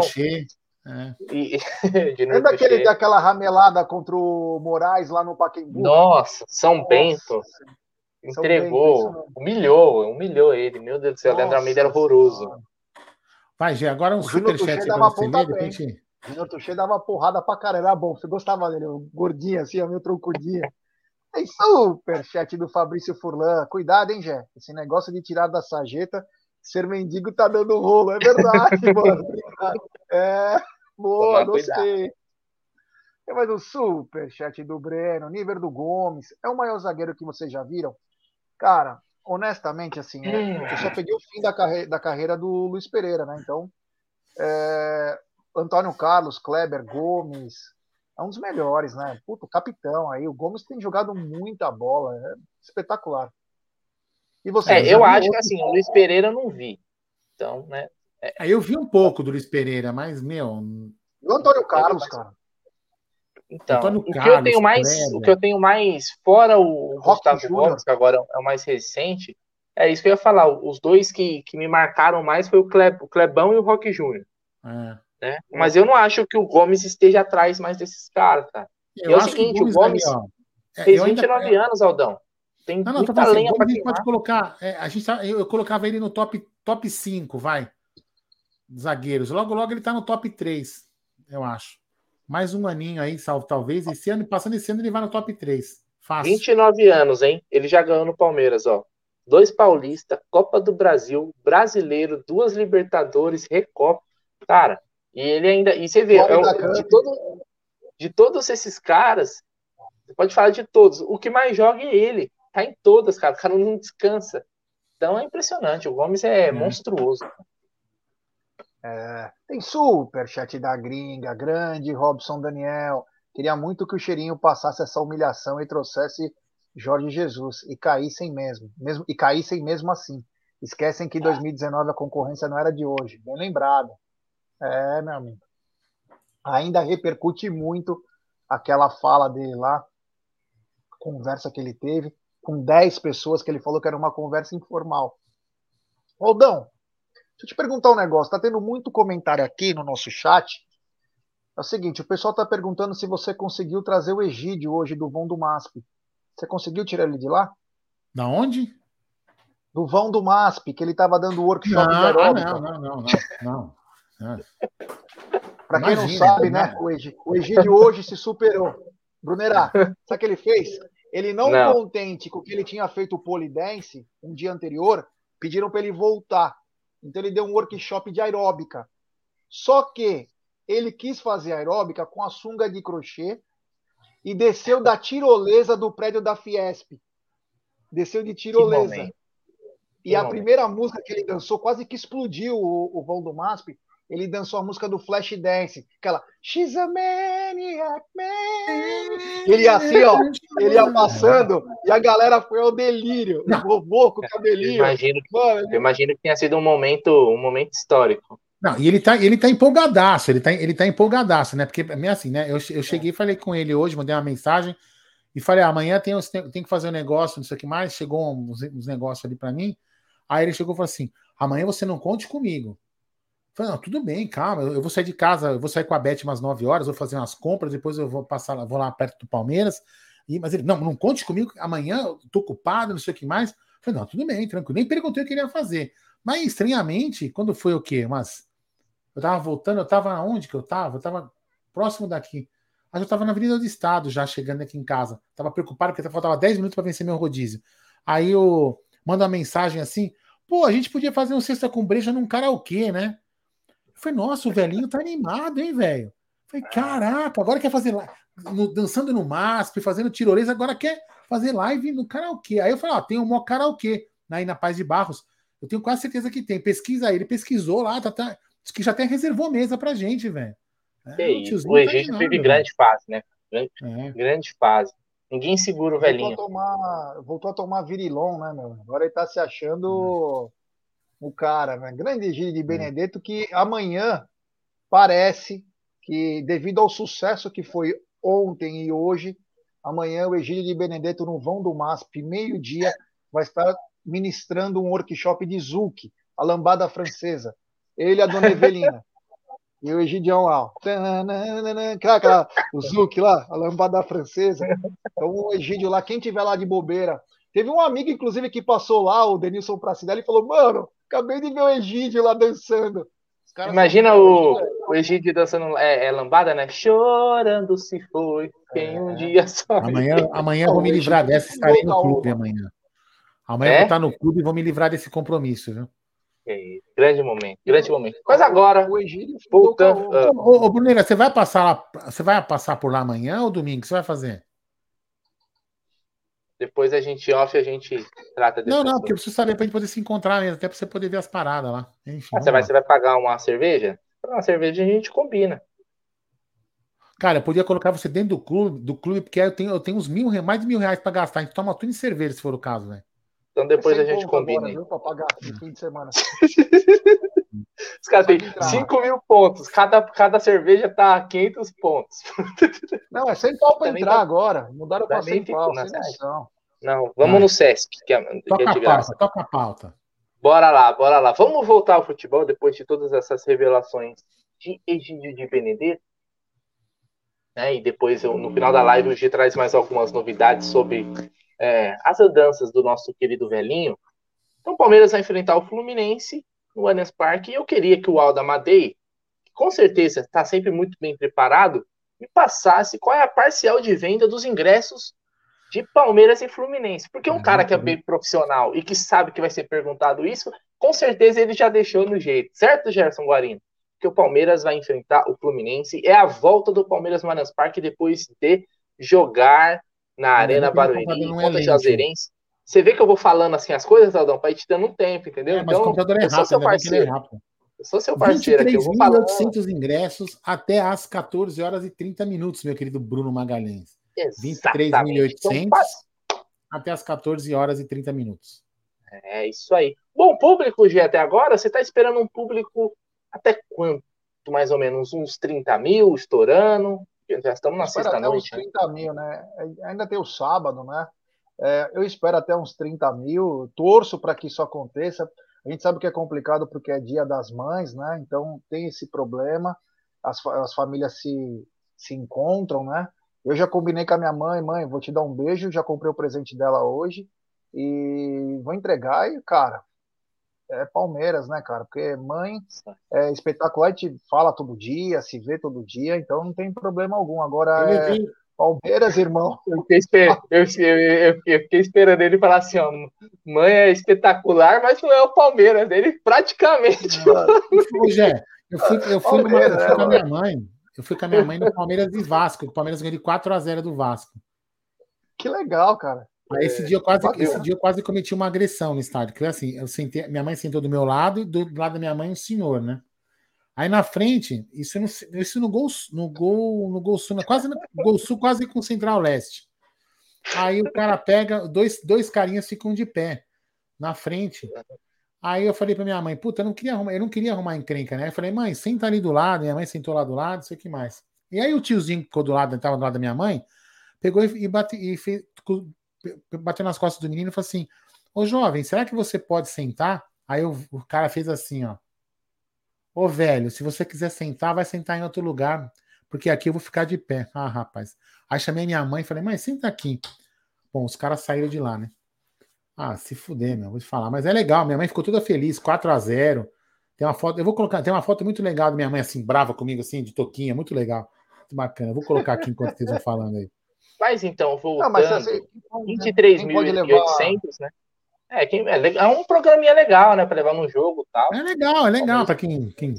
É. E, Lembra aquele daquela ramelada contra o Moraes lá no Pacaembu? Nossa, São Nossa. Bento. Entregou, Bento, humilhou, humilhou ele. Meu Deus do céu, o Leandro Almeida era horroroso. Vai, Gê, agora um superchat pra você ler, de repente... Júnior Tuchê dava porrada pra caralho, era bom. Você gostava dele, gordinho assim, o meu troncudinho. Tem superchat do Fabrício Furlan. Cuidado, hein, Jé? Esse negócio de tirar da sarjeta, ser mendigo tá dando rolo. É verdade, mano. É, boa, gostei. Tem mais um superchat do Breno, nível do Gomes. É o maior zagueiro que vocês já viram? Cara, honestamente, assim, né, eu só peguei o fim da, carre da carreira do Luiz Pereira, né? Então, é, Antônio Carlos, Kleber, Gomes, é um dos melhores, né? Puto, capitão aí. O Gomes tem jogado muita bola, é espetacular. E você? É, eu acho que assim, o Luiz Pereira eu não vi. Então, né? É... Eu vi um pouco do Luiz Pereira, mas, meu. O Antônio Carlos, cara. Então, Antônio o que Carlos, eu tenho mais, Kleber. o que eu tenho mais fora o Gustavo Gomes, que agora é o mais recente, é isso que eu ia falar. Os dois que, que me marcaram mais foi o, Kleb, o Clebão e o Rock Júnior. É. Né? Mas eu não acho que o Gomes esteja atrás mais desses caras, cara. Eu e é o seguinte, o Gomes, o Gomes é, fez 29 ainda... anos, Aldão. Tem não, não, muita assim, lenha pra a gente pode colocar, é, a gente tá, eu, eu, colocava ele no top, top 5, vai. Zagueiros. Logo, logo ele tá no top 3, eu acho. Mais um aninho aí, salvo, talvez. Esse ano, passando esse ano, ele vai no top 3. Fácil. 29 anos, hein? Ele já ganhou no Palmeiras, ó. Dois Paulista, Copa do Brasil, Brasileiro, duas Libertadores, Recopa. Cara, e ele ainda. E você vê, é, de, todo, de todos esses caras, você pode falar de todos. O que mais joga é ele. Tá em todas, cara. O cara não descansa. Então é impressionante. O Gomes é, é. monstruoso. É, tem super chat da gringa, grande Robson Daniel. Queria muito que o cheirinho passasse essa humilhação e trouxesse Jorge Jesus e caíssem mesmo, mesmo e caíssem mesmo assim. Esquecem que 2019 a concorrência não era de hoje. Bem lembrado. É, meu amigo. Ainda repercute muito aquela fala dele lá, conversa que ele teve com 10 pessoas que ele falou que era uma conversa informal. Rodão, Deixa eu te perguntar um negócio. Tá tendo muito comentário aqui no nosso chat. É o seguinte, o pessoal tá perguntando se você conseguiu trazer o Egídio hoje do vão do MASP. Você conseguiu tirar ele de lá? Da onde? Do vão do MASP, que ele estava dando workshop não, de aeróbica. Não, não, não, não. não. Para quem não sabe, né? O Egídio, o Egídio hoje se superou. Brunerá, sabe o que ele fez? Ele não, não, contente com o que ele tinha feito o polidense um dia anterior, pediram para ele voltar. Então ele deu um workshop de aeróbica. Só que ele quis fazer aeróbica com a sunga de crochê e desceu da tirolesa do prédio da Fiesp. Desceu de tirolesa. E a primeira música que ele dançou quase que explodiu o, o vão do MASP. Ele dançou a música do Flashdance, aquela She's a maniac man. Ele ia assim, ó, ele ia passando e a galera foi ao delírio. O vovô com o cabelinho. Eu imagino, Mano, eu imagino que tenha sido um momento, um momento histórico. Não, e ele tá, ele tá empolgadaço, ele tá, ele tá empolgadaço, né? Porque, é assim, né? Eu, eu cheguei e falei com ele hoje, mandei uma mensagem e falei: ah, amanhã tem, tem, tem que fazer um negócio, não sei o que mais. Chegou uns, uns negócios ali para mim. Aí ele chegou e falou assim: amanhã você não conte comigo. Falei, não, tudo bem, calma. Eu vou sair de casa, eu vou sair com a Beth umas 9 horas, vou fazer umas compras, depois eu vou passar, vou lá perto do Palmeiras. E, mas ele, não, não conte comigo, amanhã eu tô ocupado, não sei o que mais. Falei, não, tudo bem, tranquilo. Nem perguntei o que ele ia fazer. Mas, estranhamente, quando foi o quê? Mas eu tava voltando, eu tava onde que eu tava? Eu tava próximo daqui. Mas eu tava na Avenida do Estado, já chegando aqui em casa. Tava preocupado porque faltava 10 minutos para vencer meu rodízio. Aí eu mando uma mensagem assim: pô, a gente podia fazer um cesta com breja num karaokê, né? Eu falei, nossa, o velhinho tá animado, hein, velho? Falei, caraca, agora quer fazer no, dançando no MASP, fazendo tirolesa, agora quer fazer live no karaokê. Aí eu falei, ó, tem um maior karaokê aí na Paz de Barros. Eu tenho quase certeza que tem. Pesquisa aí. Ele pesquisou lá, tá, tá, que já até reservou mesa pra gente, velho. É, o, o Egito tá teve grande fase, né? Grande, é. grande fase. Ninguém segura o velhinho. Voltou a tomar, voltou a tomar virilon, né, meu? Agora ele tá se achando o cara, né? Grande Egídio de Benedetto, que amanhã parece que, devido ao sucesso que foi ontem e hoje, amanhã o Egídio de Benedetto no vão do MASP, meio-dia, vai estar ministrando um workshop de Zouk, a lambada francesa. Ele e a dona Evelina. E o Egidião lá, aquela, o Zuc lá, a lambada francesa. Então o Egídio lá, quem tiver lá de bobeira. Teve um amigo, inclusive, que passou lá, o Denilson Pracidel, e falou: Mano, acabei de ver o Egídio lá dançando. Imagina o, o Egídio dançando é, é, lambada, né? Chorando se foi, quem um é. dia só. Amanhã, amanhã eu vou me livrar dessa, estarei no clube amanhã. Amanhã é? eu vou estar no clube e vou me livrar desse compromisso, viu? É grande momento, grande momento. Mas agora, o Egídio voltando. Uh... Ô, ô, Bruneira, você vai passar lá, você vai passar por lá amanhã ou domingo? O que você vai fazer? Depois a gente off, a gente trata desse Não, não, porque eu preciso saber pra gente poder se encontrar mesmo, até pra você poder ver as paradas lá. Enfim, ah, você, vai, você vai pagar uma cerveja? Uma cerveja a gente combina. Cara, eu podia colocar você dentro do clube, do clube porque eu tenho, eu tenho uns mil, mais de mil reais pra gastar. A gente toma tudo em cerveja, se for o caso, velho. Então depois a gente combina. Agora, viu, pagar no fim de semana. Os caras têm 5 mil pontos. Cada, cada cerveja tá 500 pontos. Não, é sem pau pra entrar tá... agora. Mudaram pra 100 pau, sem noção. Não, vamos no Sesc. Que é, toca, que é a pauta, toca a pauta. Bora lá, bora lá. Vamos voltar ao futebol depois de todas essas revelações de Egídio de Benedetto. Né? E depois, eu, no final da live, o G traz mais algumas novidades sobre é, as andanças do nosso querido velhinho. Então o Palmeiras vai enfrentar o Fluminense no Allianz Parque e eu queria que o Aldo Amadei, que com certeza está sempre muito bem preparado, me passasse qual é a parcial de venda dos ingressos de Palmeiras e Fluminense. Porque um cara que é bem profissional e que sabe que vai ser perguntado isso, com certeza ele já deixou no jeito, certo, Gerson Guarino? Que o Palmeiras vai enfrentar o Fluminense. É a volta do Palmeiras no Allianz Parque depois de jogar na Arena Barueri contra Jazeirense. Você vê que eu vou falando assim as coisas, Aldão, para ir te dando um tempo, entendeu? É, mas então, o computador é rápido, eu sou seu né? parceiro. É eu sou seu parceiro aqui, eu vou falando. 800 ingressos até às 14 horas e 30 minutos, meu querido Bruno Magalhães. 23.800 então, até às 14 horas e 30 minutos. É isso aí. Bom público, G, até agora, você está esperando um público até quanto, mais ou menos? Uns 30 mil, estourando? Já estamos na sexta-noite. Uns 30 mil, né? Ainda tem o sábado, né? É, eu espero até uns 30 mil, torço para que isso aconteça. A gente sabe que é complicado porque é dia das mães, né? Então tem esse problema, as, as famílias se, se encontram, né? Eu já combinei com a minha mãe, mãe, vou te dar um beijo, já comprei o presente dela hoje e vou entregar e, cara, é Palmeiras, né, cara? Porque mãe é espetacular, a gente fala todo dia, se vê todo dia, então não tem problema algum. Agora é Palmeiras, irmão. Eu fiquei, esper... eu, eu, eu fiquei, esperando ele falar assim, ó, mãe é espetacular, mas não é o Palmeiras, ele praticamente. Jé, eu fui, eu fui, numa, eu fui com a minha mãe, eu fui com a minha mãe no Palmeiras e Vasco, o Palmeiras ganhou de 4 a 0 do Vasco. Que legal, cara. Esse, dia eu quase, esse dia eu quase cometi uma agressão no estádio. Porque assim, eu sentei, minha mãe sentou do meu lado e do lado da minha mãe um senhor, né? Aí na frente, isso no, isso no gol, no gol, no gol sul, quase no gol sul, quase com Central Leste. Aí o cara pega, dois, dois carinhas ficam de pé na frente. Aí eu falei para minha mãe, puta, eu não queria arrumar, eu não queria arrumar encrenca, né? Eu falei, mãe, senta ali do lado, minha mãe sentou lá do lado, não sei o que mais. E aí o tiozinho que ficou do lado, estava do lado da minha mãe, pegou e, bate, e fez, bateu nas costas do menino e falou assim: Ô jovem, será que você pode sentar? Aí o, o cara fez assim, ó. Ô velho, se você quiser sentar, vai sentar em outro lugar, porque aqui eu vou ficar de pé. Ah, rapaz. Aí chamei minha mãe e falei: mãe, senta aqui. Bom, os caras saíram de lá, né? Ah, se fuder, meu, vou te falar. Mas é legal, minha mãe ficou toda feliz, 4 a 0 Tem uma foto, eu vou colocar, tem uma foto muito legal da minha mãe, assim, brava comigo, assim, de toquinha, muito legal. Muito bacana. Eu vou colocar aqui enquanto vocês vão falando aí. Mas então, voltando, Não, mas, assim, 23.800, né? É, quem, é, é, um programinha legal, né? Para levar no jogo tal. É legal, é legal para quem, quem.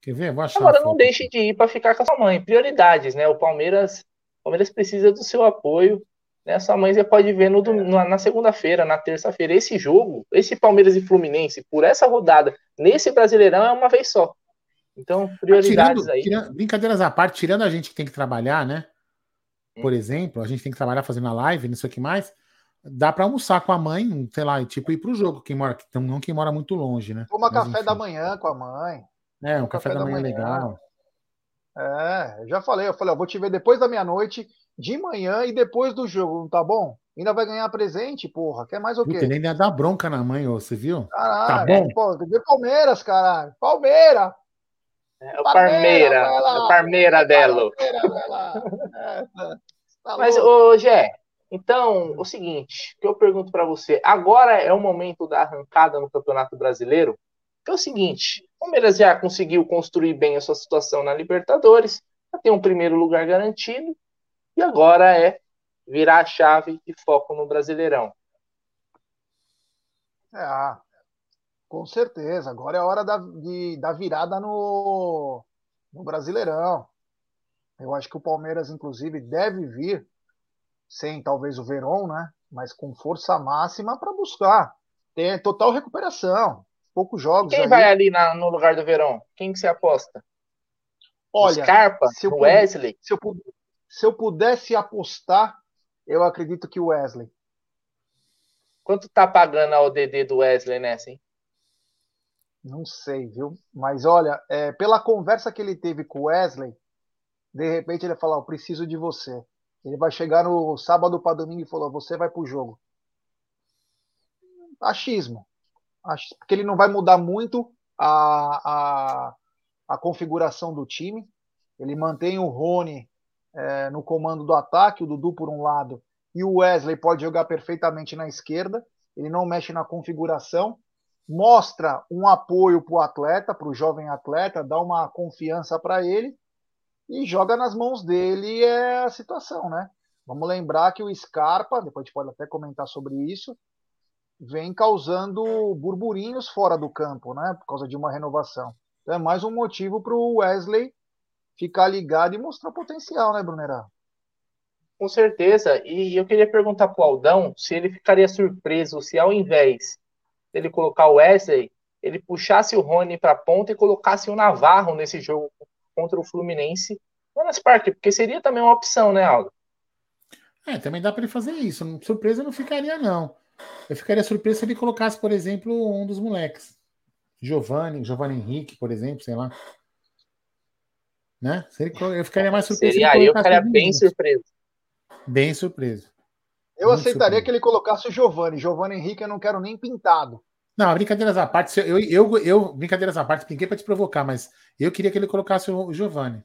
Quer ver? Vou achar Agora não deixe de ir para ficar com a sua mãe. Prioridades, né? O Palmeiras, o Palmeiras precisa do seu apoio. Né? Sua mãe você pode ver no, na segunda-feira, na terça-feira. Esse jogo, esse Palmeiras e Fluminense, por essa rodada, nesse Brasileirão, é uma vez só. Então, prioridades tirando, aí. Tirando, brincadeiras à parte, tirando a gente que tem que trabalhar, né? Por hum. exemplo, a gente tem que trabalhar fazendo a live, não sei o que mais dá para almoçar com a mãe, sei lá, tipo ir pro jogo, quem mora, não quem mora muito longe, né? Toma Mas, café enfim. da manhã com a mãe. É, um café, café, da, manhã, manhã legal. É, eu já falei, eu falei, ó, vou te ver depois da meia-noite, de manhã e depois do jogo, não tá bom? Ainda vai ganhar presente, porra. Quer mais o quê? Ele ainda dá bronca na mãe, ô, você viu? Caralho, tá bom? Pô, de Palmeiras, caralho. Palmeira! É o Parmeira, é o Parmeira dela. É, tá Mas, ô, Gé, então, o seguinte, que eu pergunto para você, agora é o momento da arrancada no Campeonato Brasileiro? Que é o seguinte, o Palmeiras já conseguiu construir bem a sua situação na Libertadores, já tem um primeiro lugar garantido, e agora é virar a chave e foco no Brasileirão. É, ah, com certeza. Agora é hora da, de, da virada no, no Brasileirão. Eu acho que o Palmeiras, inclusive, deve vir sem talvez o Veron, né? Mas com força máxima para buscar. Tem total recuperação. Poucos jogos. Quem aí. vai ali na, no lugar do Veron? Quem que você aposta? Olha, Scarpa, se o Wesley. Se eu, se eu pudesse apostar, eu acredito que o Wesley. Quanto tá pagando a ODD do Wesley nessa, hein? Não sei, viu? Mas olha, é, pela conversa que ele teve com o Wesley, de repente ele falou: Eu preciso de você. Ele vai chegar no sábado para domingo e falou: você vai para o jogo. Achismo. Porque ele não vai mudar muito a, a, a configuração do time. Ele mantém o Rony é, no comando do ataque, o Dudu por um lado, e o Wesley pode jogar perfeitamente na esquerda. Ele não mexe na configuração. Mostra um apoio para o atleta, para o jovem atleta, dá uma confiança para ele e joga nas mãos dele é a situação, né? Vamos lembrar que o Scarpa, depois a gente pode até comentar sobre isso, vem causando burburinhos fora do campo, né? Por causa de uma renovação. Então é mais um motivo para o Wesley ficar ligado e mostrar potencial, né, Brunerá? Com certeza. E eu queria perguntar para o Aldão se ele ficaria surpreso se ao invés dele colocar o Wesley, ele puxasse o Rony para a ponta e colocasse o Navarro nesse jogo contra o Fluminense no Allianz Parque, porque seria também uma opção, né, Aldo? É, também dá para ele fazer isso. Surpresa não ficaria, não. Eu ficaria surpreso se ele colocasse, por exemplo, um dos moleques. Giovanni, Giovanni Henrique, por exemplo, sei lá. Né? Eu ficaria mais surpreso. Seria, eu ficaria bem surpreso. Bem surpreso. Eu Muito aceitaria surpreso. que ele colocasse o Giovanni. Giovanni Henrique eu não quero nem pintado. Não, brincadeiras à parte, eu, eu, eu brincadeiras à parte, pinguei para te provocar, mas eu queria que ele colocasse o Giovanni.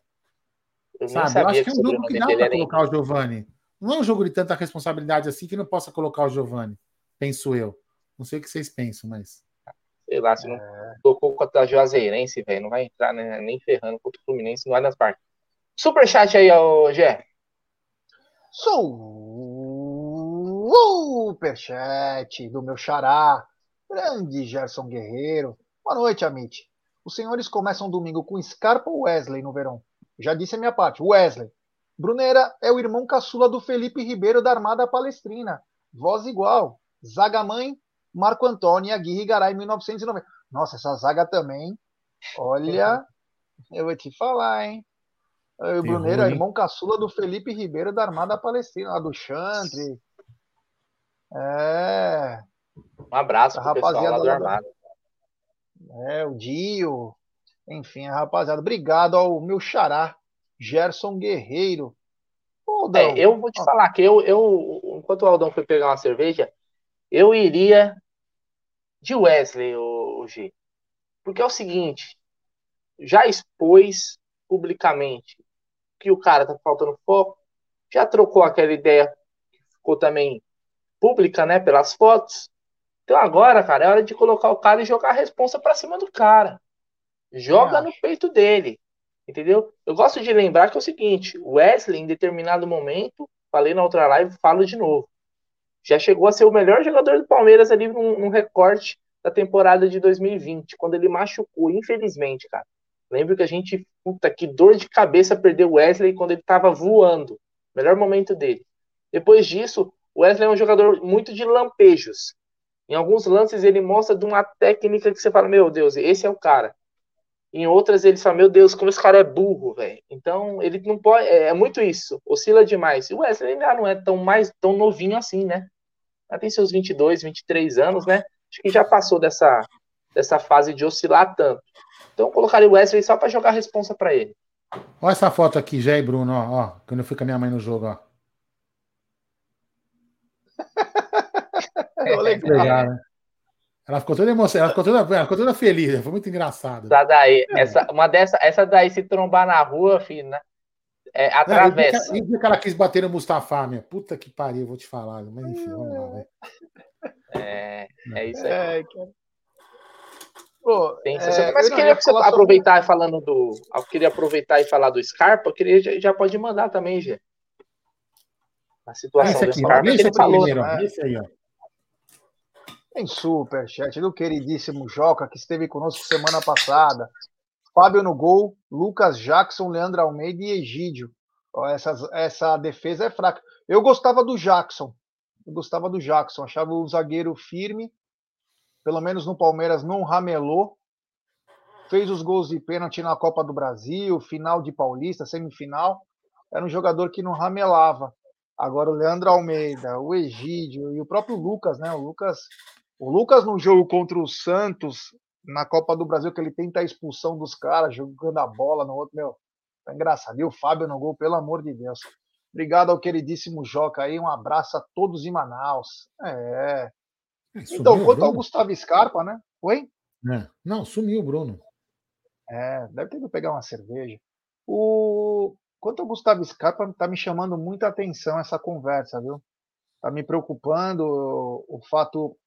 Eu sabe? Eu acho que é um jogo que dá para colocar o Giovanni. Não é um jogo de tanta responsabilidade assim que não possa colocar o Giovanni, penso eu. Não sei o que vocês pensam, mas. Sei lá, se não é... tocou contra a Juazeirense, velho, não vai entrar né, nem ferrando contra o Fluminense no Allianz Parque. Superchat aí, ô Gé. Superchat do meu xará, Grande Gerson Guerreiro. Boa noite, Amit. Os senhores começam domingo com Scarpa ou Wesley no verão? Já disse a minha parte. Wesley. Brunera é o irmão caçula do Felipe Ribeiro da Armada Palestrina. Voz igual. Zaga mãe, Marco Antônio e Aguirre Garay, 1990. Nossa, essa zaga também. Olha, eu vou te falar, hein? O Brunera é o irmão caçula do Felipe Ribeiro da Armada Palestrina, lá do Chantre. É. Um abraço a lá do Armado. É, o Dio. Enfim, rapaziada. Obrigado ao meu xará, Gerson Guerreiro. é, eu vou te falar que eu, eu, enquanto o Aldão foi pegar uma cerveja, eu iria de Wesley, G. Porque é o seguinte, já expôs publicamente que o cara tá faltando foco, já trocou aquela ideia que ficou também pública, né? Pelas fotos. Então agora, cara, é hora de colocar o cara e jogar a responsa pra cima do cara. Joga no peito dele. Entendeu? Eu gosto de lembrar que é o seguinte: Wesley, em determinado momento, falei na outra live, falo de novo. Já chegou a ser o melhor jogador do Palmeiras ali num, num recorte da temporada de 2020, quando ele machucou, infelizmente, cara. Lembro que a gente, puta, que dor de cabeça perder o Wesley quando ele tava voando. Melhor momento dele. Depois disso, o Wesley é um jogador muito de lampejos. Em alguns lances ele mostra de uma técnica que você fala, meu Deus, esse é o cara. Em outras ele fala, meu Deus, como esse cara é burro, velho. Então ele não pode, é, é, muito isso, oscila demais. E o Wesley ainda não é tão mais tão novinho assim, né? Já tem seus 22, 23 anos, né? Acho que já passou dessa dessa fase de oscilar tanto. Então eu colocaria o Wesley só para jogar a responsa para ele. Olha essa foto aqui, Jé e Bruno, ó, ó, quando eu fui com a minha mãe no jogo, ó. é, legal. né? Ela ficou toda emocionada, ela ficou toda, ela ficou toda feliz, foi muito engraçado. Essa daí, é. essa, uma dessa, essa daí se trombar na rua, filho, né? É, atravessa. E que ela quis bater no Mustafa, minha puta que pariu, vou te falar. Mas enfim, vamos lá, né? É, é isso aí. É, Pô, é, mas queria aproveitar sobre... falando do. Eu queria aproveitar e falar do Scarpa, eu queria, já, já pode mandar também, Gê. A situação do Scarpa. Esse, ele falou, primeiro, né? esse aí, ó. Tem superchat do queridíssimo Joca, que esteve conosco semana passada. Fábio no gol, Lucas Jackson, Leandro Almeida e Egídio. Essa, essa defesa é fraca. Eu gostava do Jackson. Eu gostava do Jackson. Achava o zagueiro firme. Pelo menos no Palmeiras não ramelou. Fez os gols de pênalti na Copa do Brasil, final de Paulista, semifinal. Era um jogador que não ramelava. Agora o Leandro Almeida, o Egídio e o próprio Lucas, né? O Lucas o Lucas, no jogo contra o Santos, na Copa do Brasil, que ele tenta a expulsão dos caras, jogando a bola no outro, meu, tá engraçado. E o Fábio no gol, pelo amor de Deus. Obrigado ao queridíssimo Joca aí, um abraço a todos em Manaus. É. é então, quanto ao Gustavo Scarpa, né? Oi? É. Não, sumiu o Bruno. É, deve ter ido pegar uma cerveja. O... Quanto ao Gustavo Scarpa, tá me chamando muita atenção essa conversa, viu? Tá me preocupando o fato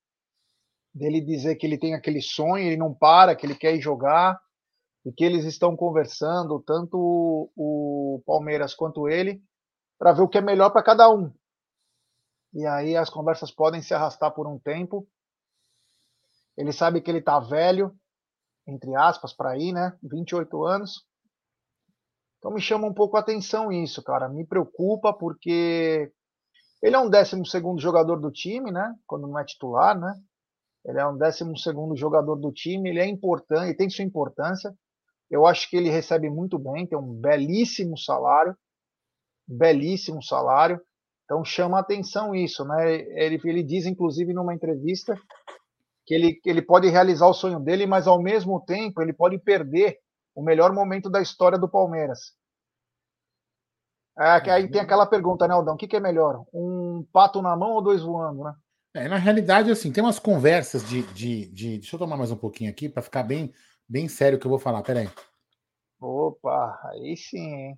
dele dizer que ele tem aquele sonho, ele não para, que ele quer ir jogar, e que eles estão conversando, tanto o, Palmeiras quanto ele, para ver o que é melhor para cada um. E aí as conversas podem se arrastar por um tempo. Ele sabe que ele está velho, entre aspas, para ir, né? 28 anos. Então me chama um pouco a atenção isso, cara. Me preocupa porque ele é um décimo segundo jogador do time, né? Quando não é titular, né? Ele é um 12 jogador do time, ele é importante, tem sua importância. Eu acho que ele recebe muito bem, tem um belíssimo salário, belíssimo salário. Então chama atenção isso, né? Ele, ele diz, inclusive, numa entrevista, que ele, ele pode realizar o sonho dele, mas ao mesmo tempo ele pode perder o melhor momento da história do Palmeiras. É, aí tem aquela pergunta, né, Aldão? O que, que é melhor? Um pato na mão ou dois voando, né? É, na realidade, assim, tem umas conversas de, de, de. Deixa eu tomar mais um pouquinho aqui para ficar bem, bem sério o que eu vou falar. Peraí. Opa, aí sim. É...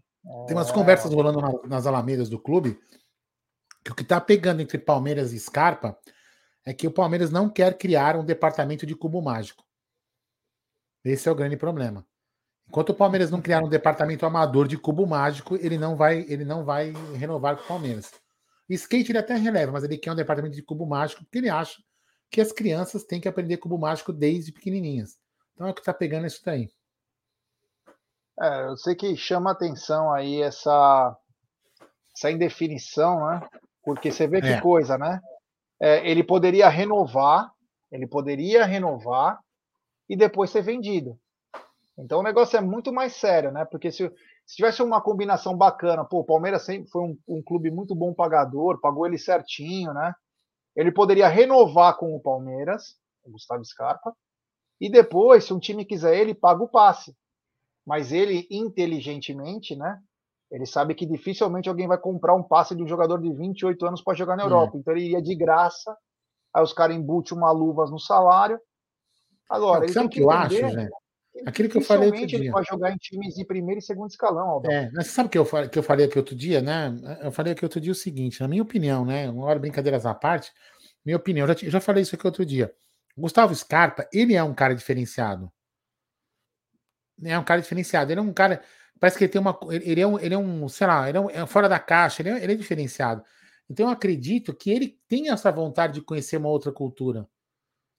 Tem umas conversas rolando nas alamedas do clube que o que está pegando entre Palmeiras e Scarpa é que o Palmeiras não quer criar um departamento de cubo mágico. Esse é o grande problema. Enquanto o Palmeiras não criar um departamento amador de cubo mágico, ele não vai, ele não vai renovar com o Palmeiras. Skate ele até releva, mas ele quer um departamento de cubo mágico porque ele acha que as crianças têm que aprender cubo mágico desde pequenininhas. Então é o que está pegando isso daí. É, eu sei que chama atenção aí essa, essa indefinição, né? Porque você vê que é. coisa, né? É, ele poderia renovar, ele poderia renovar e depois ser vendido. Então o negócio é muito mais sério, né? Porque se, se tivesse uma combinação bacana, pô, o Palmeiras sempre foi um, um, clube muito bom pagador, pagou ele certinho, né? Ele poderia renovar com o Palmeiras, o Gustavo Scarpa, e depois, se um time quiser ele, paga o passe. Mas ele, inteligentemente, né? Ele sabe que dificilmente alguém vai comprar um passe de um jogador de 28 anos para jogar na hum. Europa. Então ele ia de graça, aí os caras embutem uma luvas no salário. Agora, Não, ele sabe o que eu acho, gente? Aquilo que eu falei outro dia. ele vai jogar em times de primeiro e segundo escalão, Aldo. É, mas sabe o que eu, que eu falei aqui outro dia, né? Eu falei aqui outro dia o seguinte, na minha opinião, né? Uma hora brincadeiras à parte, minha opinião, eu já, já falei isso aqui outro dia. Gustavo Scarpa, ele é um cara diferenciado. É um cara diferenciado. Ele é um cara. Parece que ele tem uma. Ele é um, ele é um sei lá, ele é, um, é fora da caixa, ele é, ele é diferenciado. Então eu acredito que ele tem essa vontade de conhecer uma outra cultura.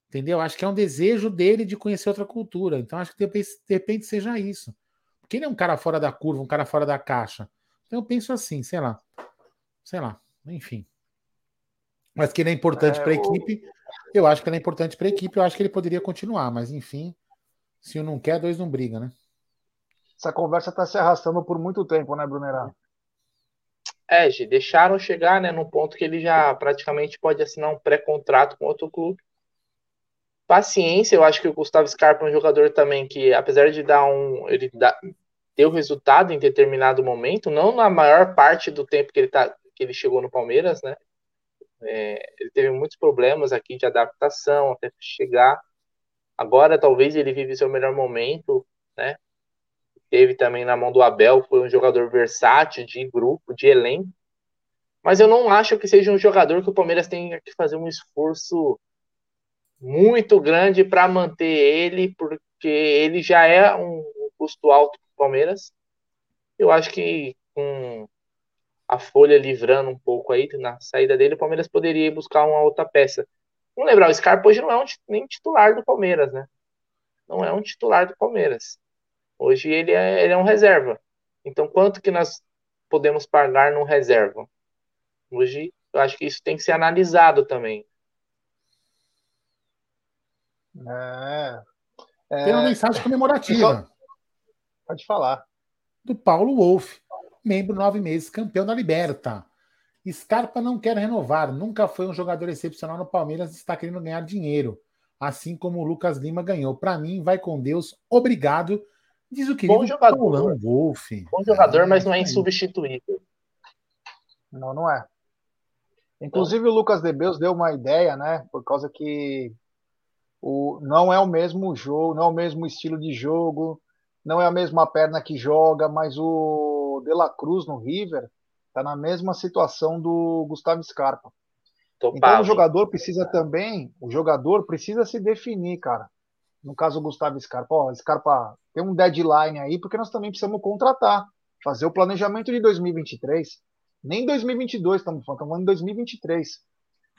Entendeu? Acho que é um desejo dele de conhecer outra cultura. Então acho que de repente seja isso. Porque ele é um cara fora da curva, um cara fora da caixa. Então eu penso assim, sei lá. Sei lá. Enfim. Mas que ele é importante é, para a equipe. Eu acho que ele é importante para a equipe. Eu acho que ele poderia continuar. Mas enfim, se um não quer, dois não briga, né? Essa conversa está se arrastando por muito tempo, né, Brunerá? É, G, deixaram chegar, né, num ponto que ele já praticamente pode assinar um pré-contrato com outro clube paciência. Eu acho que o Gustavo Scarpa é um jogador também que, apesar de dar um. Ele dá, o resultado em determinado momento, não na maior parte do tempo que ele, tá, que ele chegou no Palmeiras, né? É, ele teve muitos problemas aqui de adaptação até chegar. Agora talvez ele vive seu melhor momento, né? Teve também na mão do Abel, foi um jogador versátil de grupo, de elenco. Mas eu não acho que seja um jogador que o Palmeiras tenha que fazer um esforço muito grande para manter ele, porque ele já é um custo alto para o Palmeiras. Eu acho que com a Folha livrando um pouco aí na saída dele, o Palmeiras poderia buscar uma outra peça. Vamos lembrar, o Scarpa hoje não é um, nem titular do Palmeiras, né? Não é um titular do Palmeiras. Hoje ele é, ele é um reserva. Então, quanto que nós podemos pagar num reserva? Hoje, eu acho que isso tem que ser analisado também. É, é... Tem uma mensagem comemorativa. Pode falar. Do Paulo Wolff, membro nove meses, campeão da Liberta. Scarpa não quer renovar, nunca foi um jogador excepcional no Palmeiras, está querendo ganhar dinheiro, assim como o Lucas Lima ganhou. Para mim, vai com Deus, obrigado. Diz o que Bom jogador. Paulão Wolff. Bom jogador, é, mas não é insubstituível. Não, não é. Inclusive o Lucas Debeus deu uma ideia, né? Por causa que o, não é o mesmo jogo, não é o mesmo estilo de jogo, não é a mesma perna que joga, mas o De La Cruz no River está na mesma situação do Gustavo Scarpa. Tô então o jogador precisa também, o jogador precisa se definir, cara. No caso o Gustavo Scarpa, ó, Scarpa tem um deadline aí, porque nós também precisamos contratar, fazer o planejamento de 2023. Nem 2022 estamos falando, estamos falando de 2023.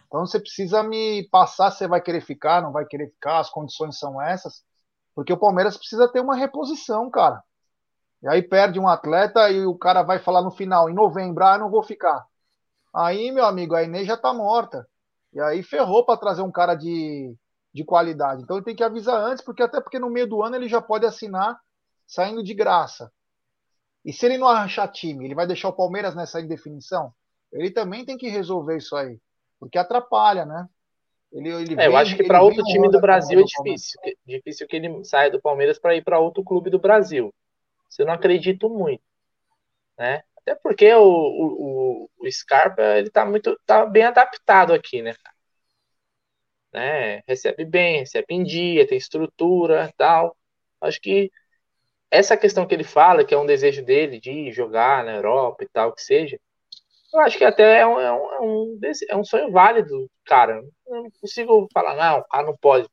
Então você precisa me passar se vai querer ficar, não vai querer ficar, as condições são essas, porque o Palmeiras precisa ter uma reposição, cara. E aí perde um atleta e o cara vai falar no final, em novembro, ah, não vou ficar. Aí, meu amigo, a Inês já tá morta. E aí ferrou para trazer um cara de, de qualidade. Então ele tem que avisar antes, porque até porque no meio do ano ele já pode assinar saindo de graça. E se ele não achar time, ele vai deixar o Palmeiras nessa indefinição? Ele também tem que resolver isso aí porque atrapalha, né? Ele, ele é, vem, eu acho que para outro time do Brasil é difícil. É difícil que ele saia do Palmeiras para ir para outro clube do Brasil. Isso eu não acredito muito. Né? Até porque o, o, o Scarpa ele tá muito tá bem adaptado aqui, né? né? Recebe bem, recebe em dia, tem estrutura tal. Acho que essa questão que ele fala, que é um desejo dele de jogar na Europa e tal, que seja, eu acho que até é um, é um, é um, é um sonho válido, cara. Eu não consigo falar, não, o cara não pode,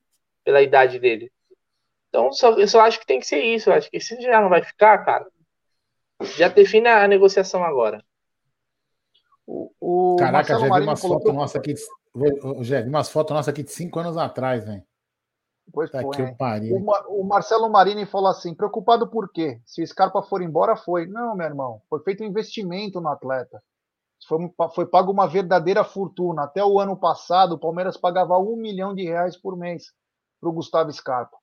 pela idade dele. Então, só, eu só acho que tem que ser isso. Eu acho que se já não vai ficar, cara, já define a negociação agora. O, o Caraca, Marcelo já vi umas colocou... fotos nossas aqui. De, já vi umas fotos nossas aqui de cinco anos atrás, velho. Pois tá foi, o, o, Marcelo Marini falou assim: preocupado por quê? Se o Scarpa for embora, foi. Não, meu irmão, foi feito um investimento no atleta. Foi, foi pago uma verdadeira fortuna. Até o ano passado, o Palmeiras pagava um milhão de reais por mês para o Gustavo Scarpa.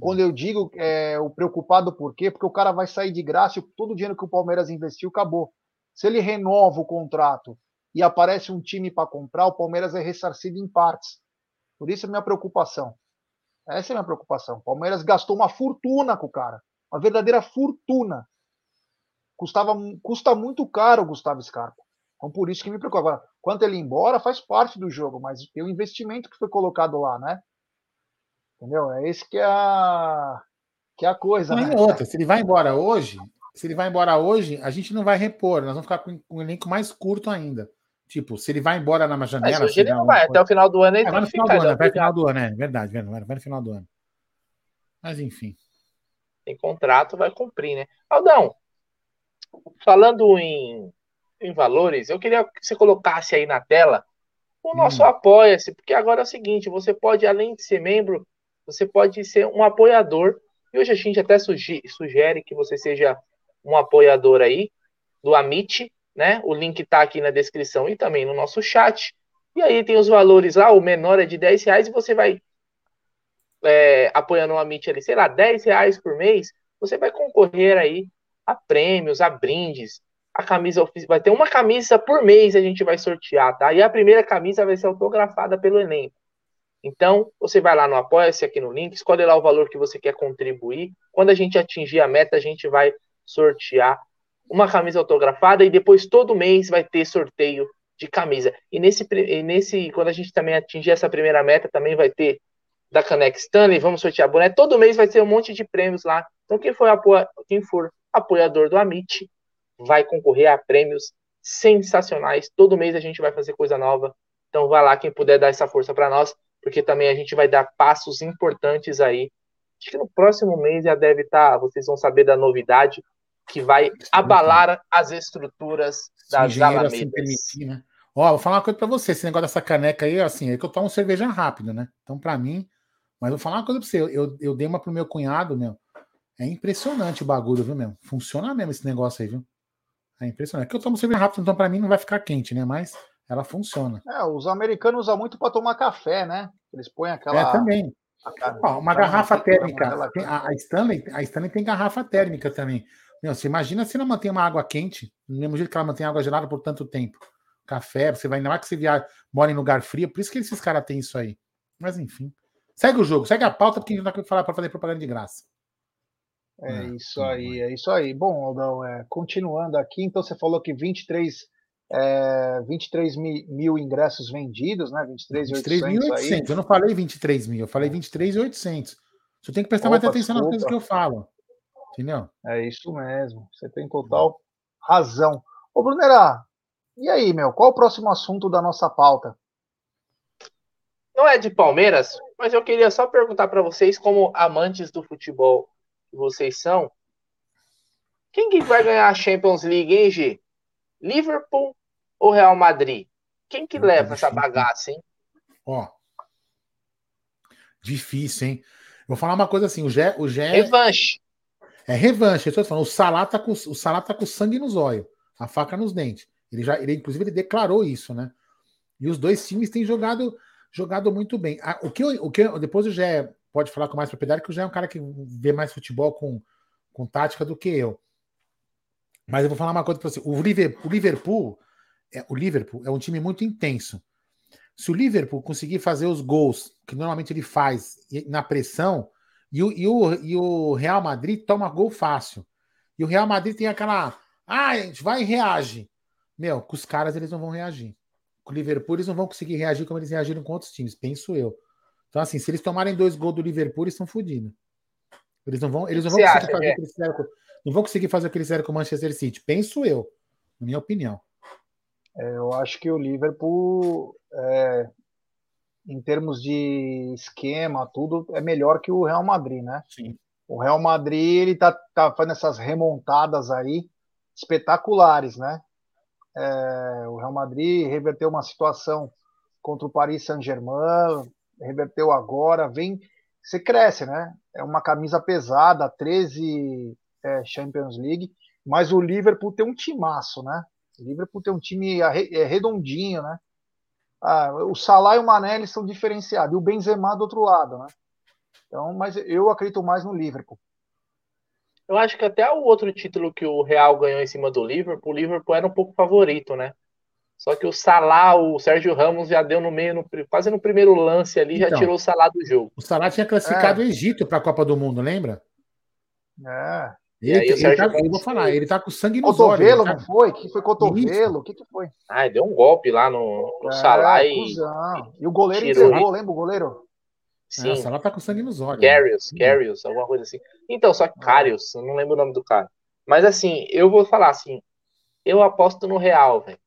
Quando eu digo é, o preocupado por quê? Porque o cara vai sair de graça e todo o dinheiro que o Palmeiras investiu acabou. Se ele renova o contrato e aparece um time para comprar, o Palmeiras é ressarcido em partes. Por isso é minha preocupação. Essa é a minha preocupação. O Palmeiras gastou uma fortuna com o cara. Uma verdadeira fortuna. Custava, custa muito caro o Gustavo Scarpa. Então, por isso que me preocupa. Agora, quanto ele ir embora, faz parte do jogo, mas tem o investimento que foi colocado lá, né? Entendeu? É esse que é a, Que é a coisa, não, né? outra, se ele vai embora hoje, se ele vai embora hoje, a gente não vai repor, nós vamos ficar com um elenco mais curto ainda. Tipo, se ele vai embora na janela. Mas hoje ele não vai, até o final do ano ele é, vai no final do ano, vai no final do ano, é verdade, vai no final do ano. Mas enfim. Tem contrato, vai cumprir, né? Aldão, falando em, em valores, eu queria que você colocasse aí na tela o nosso hum. apoia-se, porque agora é o seguinte, você pode, além de ser membro, você pode ser um apoiador, e hoje a gente até sugere que você seja um apoiador aí do Amit, né? O link está aqui na descrição e também no nosso chat. E aí tem os valores lá, o menor é de 10 reais e você vai é, apoiando o Amit ali, sei lá, 10 reais por mês, você vai concorrer aí a prêmios, a brindes, a camisa oficial. Vai ter uma camisa por mês a gente vai sortear, tá? E a primeira camisa vai ser autografada pelo elenco. Então, você vai lá no Apoia-se aqui no link, escolhe lá o valor que você quer contribuir. Quando a gente atingir a meta, a gente vai sortear uma camisa autografada e depois todo mês vai ter sorteio de camisa. E nesse, e nesse quando a gente também atingir essa primeira meta, também vai ter da Canex Stanley, vamos sortear boné. Todo mês vai ter um monte de prêmios lá. Então quem for, apoia, quem for apoiador do Amit vai concorrer a prêmios sensacionais. Todo mês a gente vai fazer coisa nova. Então vai lá quem puder dar essa força para nós, porque também a gente vai dar passos importantes aí. Acho que no próximo mês já deve estar, tá, vocês vão saber da novidade que vai abalar as estruturas das assim alamedas. Né? Ó, vou falar uma coisa para você, esse negócio dessa caneca aí, assim, é que eu tomo cerveja rápido, né? Então, para mim, mas vou falar uma coisa para você, eu, eu dei uma pro meu cunhado, meu, é impressionante o bagulho, viu, meu? Funciona mesmo esse negócio aí, viu? É impressionante. É que eu tomo cerveja rápido, então para mim não vai ficar quente, né? Mas ela funciona. É, os americanos usam muito para tomar café, né? Eles põem aquela. É, também. Ó, uma garrafa térmica. a, a, Stanley, a Stanley tem garrafa térmica também. Meu, você imagina se ela mantém uma água quente, no mesmo jeito que ela mantém água gelada por tanto tempo. Café, você vai ainda mais que você via, mora em lugar frio, por isso que esses caras têm isso aí. Mas enfim. Segue o jogo, segue a pauta, porque a gente não vai falar para fazer propaganda de graça. É, é isso aí, é isso aí. Bom, Aldão, é, continuando aqui, então você falou que 23, é, 23 mil, ingressos vendidos, né? 23.800 Eu não falei 23 mil, eu falei 23.800. Você tem que prestar Opa, mais atenção desculpa. nas coisas que eu falo. Entendeu? É isso mesmo. Você tem total razão. Ô, Brunerá, e aí, meu? Qual o próximo assunto da nossa pauta? Não é de Palmeiras, mas eu queria só perguntar para vocês, como amantes do futebol que vocês são, quem que vai ganhar a Champions League, hein, G? Liverpool ou Real Madrid? Quem que leva essa bagaça, hein? Ó, difícil, hein? Vou falar uma coisa assim, o Gé, o Gé Revanche. É revanche. Eu estou falando, o Salah tá com o Salah tá com sangue nos olhos, a faca nos dentes. Ele já, ele inclusive ele declarou isso, né? E os dois times têm jogado jogado muito bem. O que eu, o que eu, depois o Gé pode falar com mais propriedade, que Gé é um cara que vê mais futebol com, com tática do que eu. Mas eu vou falar uma coisa para você. O Liverpool, o Liverpool, é, o Liverpool é um time muito intenso. Se o Liverpool conseguir fazer os gols que normalmente ele faz na pressão, e o, e o, e o Real Madrid toma gol fácil. E o Real Madrid tem aquela. Ah, a gente vai e reage. Meu, com os caras eles não vão reagir. Com o Liverpool eles não vão conseguir reagir como eles reagiram com outros times, penso eu. Então, assim, se eles tomarem dois gols do Liverpool, eles estão fodidos. Eles não vão, eles não vão conseguir acha, fazer é? o que eles fizeram com, não vão conseguir fazer o que eles fizeram com o Manchester City, penso eu, na minha opinião. É, eu acho que o Liverpool é, em termos de esquema, tudo é melhor que o Real Madrid, né? Sim. O Real Madrid ele tá, tá fazendo essas remontadas aí espetaculares, né? É, o Real Madrid reverteu uma situação contra o Paris Saint-Germain, reverteu agora, vem, você cresce, né? É uma camisa pesada, 13 é, Champions League, mas o Liverpool tem um timaço, né? O Liverpool tem um time é redondinho, né? ah, o Salah e o Mané eles são diferenciados, e o Benzema do outro lado, né? Então, mas eu acredito mais no Liverpool. Eu acho que até o outro título que o Real ganhou em cima do Liverpool, o Liverpool era um pouco favorito, né? Só que o Salah, o Sérgio Ramos já deu no meio, no, quase no primeiro lance ali, então, já tirou o Salah do jogo. O Salah tinha classificado é. o Egito para a Copa do Mundo, lembra? É. Ele, aí, ele tá, eu vou falar, ele tá com sangue no Cotovelo, olhos, tá... não foi? que foi cotovelo? O que, que foi? Ah, ele deu um golpe lá no, no é, Salah e, e, o goleiro tirou, entregou, lembra o goleiro? Sim. Nossa, ela tá com sangue nos olhos. Carius, Carius, alguma coisa assim. Então, só que Carius, eu não lembro o nome do cara. Mas assim, eu vou falar assim, eu aposto no Real, velho.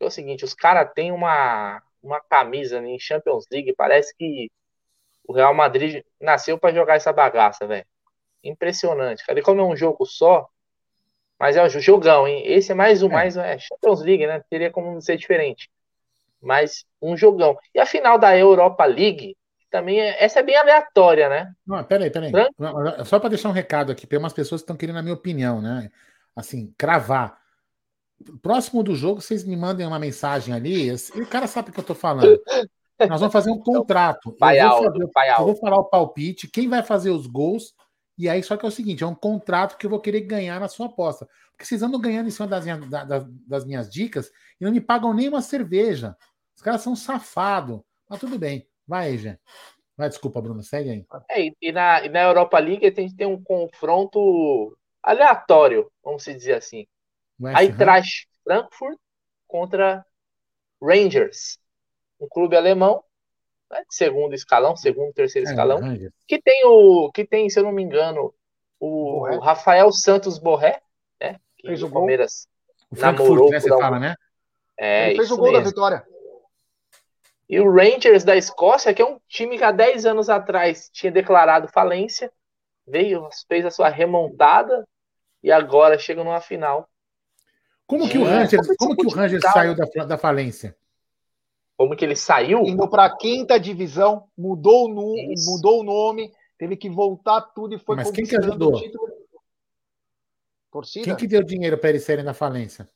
É o seguinte, os caras têm uma, uma camisa em Champions League, parece que o Real Madrid nasceu para jogar essa bagaça, velho. Impressionante, cara. E como é um jogo só, mas é um jogão, hein? Esse é mais um, é. mais é Champions League, né? Teria como ser diferente. Mas um jogão. E a final da Europa League, também é, essa é bem aleatória, né? Não, peraí, peraí. Só para deixar um recado aqui, tem umas pessoas que estão querendo a minha opinião, né? Assim, cravar. Próximo do jogo, vocês me mandem uma mensagem ali. O cara sabe o que eu tô falando. Nós vamos fazer um contrato. Pai eu, vou fazer, eu vou falar o palpite, quem vai fazer os gols. E aí, só que é o seguinte: é um contrato que eu vou querer ganhar na sua aposta. Porque vocês andam ganhando em cima das minhas, das, das minhas dicas e não me pagam nem uma cerveja. Os caras são safados. Mas tudo bem. Vai, Jean. Vai, desculpa, Bruno, segue aí. É, e, na, e na Europa League a gente tem um confronto aleatório, vamos dizer assim. West aí Ham. traz Frankfurt contra Rangers, um clube alemão, né, segundo escalão, segundo, terceiro é, escalão, Rangers. que tem o, que tem, se eu não me engano, o, o Rafael Santos Borré, né, que fez o Palmeiras o namorou né, você fala, né? É, Ele fez o gol mesmo. da vitória. E o Rangers da Escócia, que é um time que há 10 anos atrás tinha declarado falência, veio, fez a sua remontada e agora chega numa final. Como que o é, Rangers, como que o Rangers saiu da, da falência? Como que ele saiu? Indo para a quinta divisão, mudou o, mudou o nome, teve que voltar tudo e foi Mas quem que ajudou? Torcida? Quem que deu dinheiro para eles saírem da falência?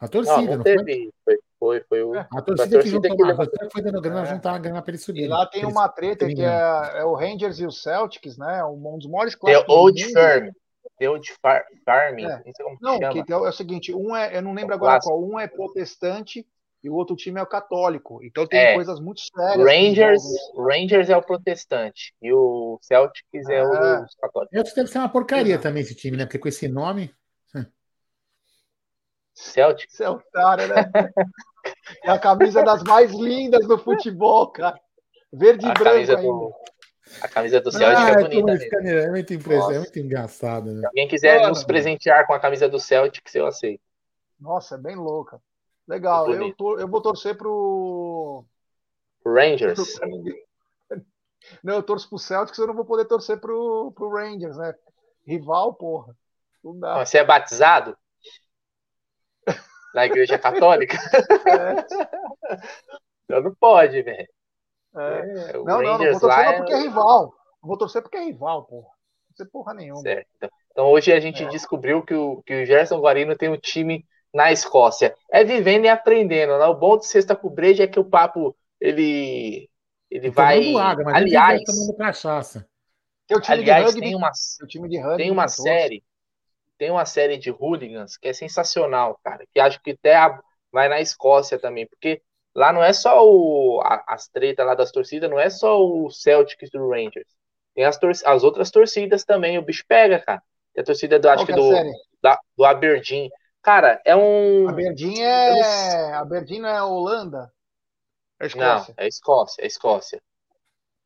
A torcida, não, não, não teve, foi? Foi, foi o. É. A torcida, que juntou que mais, foi dando grana, é. juntar a grana para ele subir. E lá tem uma treta que é, é, o Rangers e o Celtics, né? Um dos maiores clássicos. É Old Firm. Old Far Farming. É. Não, não que é o seguinte: um é, eu não lembro agora qual, um é protestante e o outro time é o católico. Então tem é. coisas muito sérias. Rangers, Rangers é o protestante e o Celtics é, o é. católico. Deve ser uma porcaria também esse time, né? Porque com esse nome. Celtic. Celtário, né? é a camisa das mais lindas do futebol, cara. Verde e branco ainda. Do, a camisa do Celtic ah, é bonita. É muito, impress... é muito engraçado. Né? Se alguém quiser nos presentear com a camisa do Celtic, eu aceito. Nossa, é bem louca. Legal, eu, tô, eu vou torcer pro. Rangers. Não, eu torço pro Celtics, eu não vou poder torcer pro, pro Rangers, né? Rival, porra. Não dá. Você é batizado? na igreja católica. É. Então não pode, velho. É. É, não, não, não vou torcer lá porque é rival. Não vou torcer porque é rival, porra. Não sei porra nenhuma. Certo. Então hoje a gente é. descobriu que o, que o Gerson Guarino tem um time na Escócia. É vivendo e aprendendo. Né? O bom de sexta com breja é que o papo ele ele vai água, aliás tomando cachaça. aliás tem uma tem uma série tem uma série de hooligans que é sensacional, cara. Que acho que até a, vai na Escócia também, porque lá não é só o, a, as tretas lá das torcidas, não é só o Celtics do Rangers. Tem as, tor as outras torcidas também, o bicho pega, cara. Tem a torcida do, acho que é do, da, do Aberdeen. Cara, é um. Aberdeen é. Aberdeen não é Holanda? É Escócia. Não, é Escócia, é Escócia.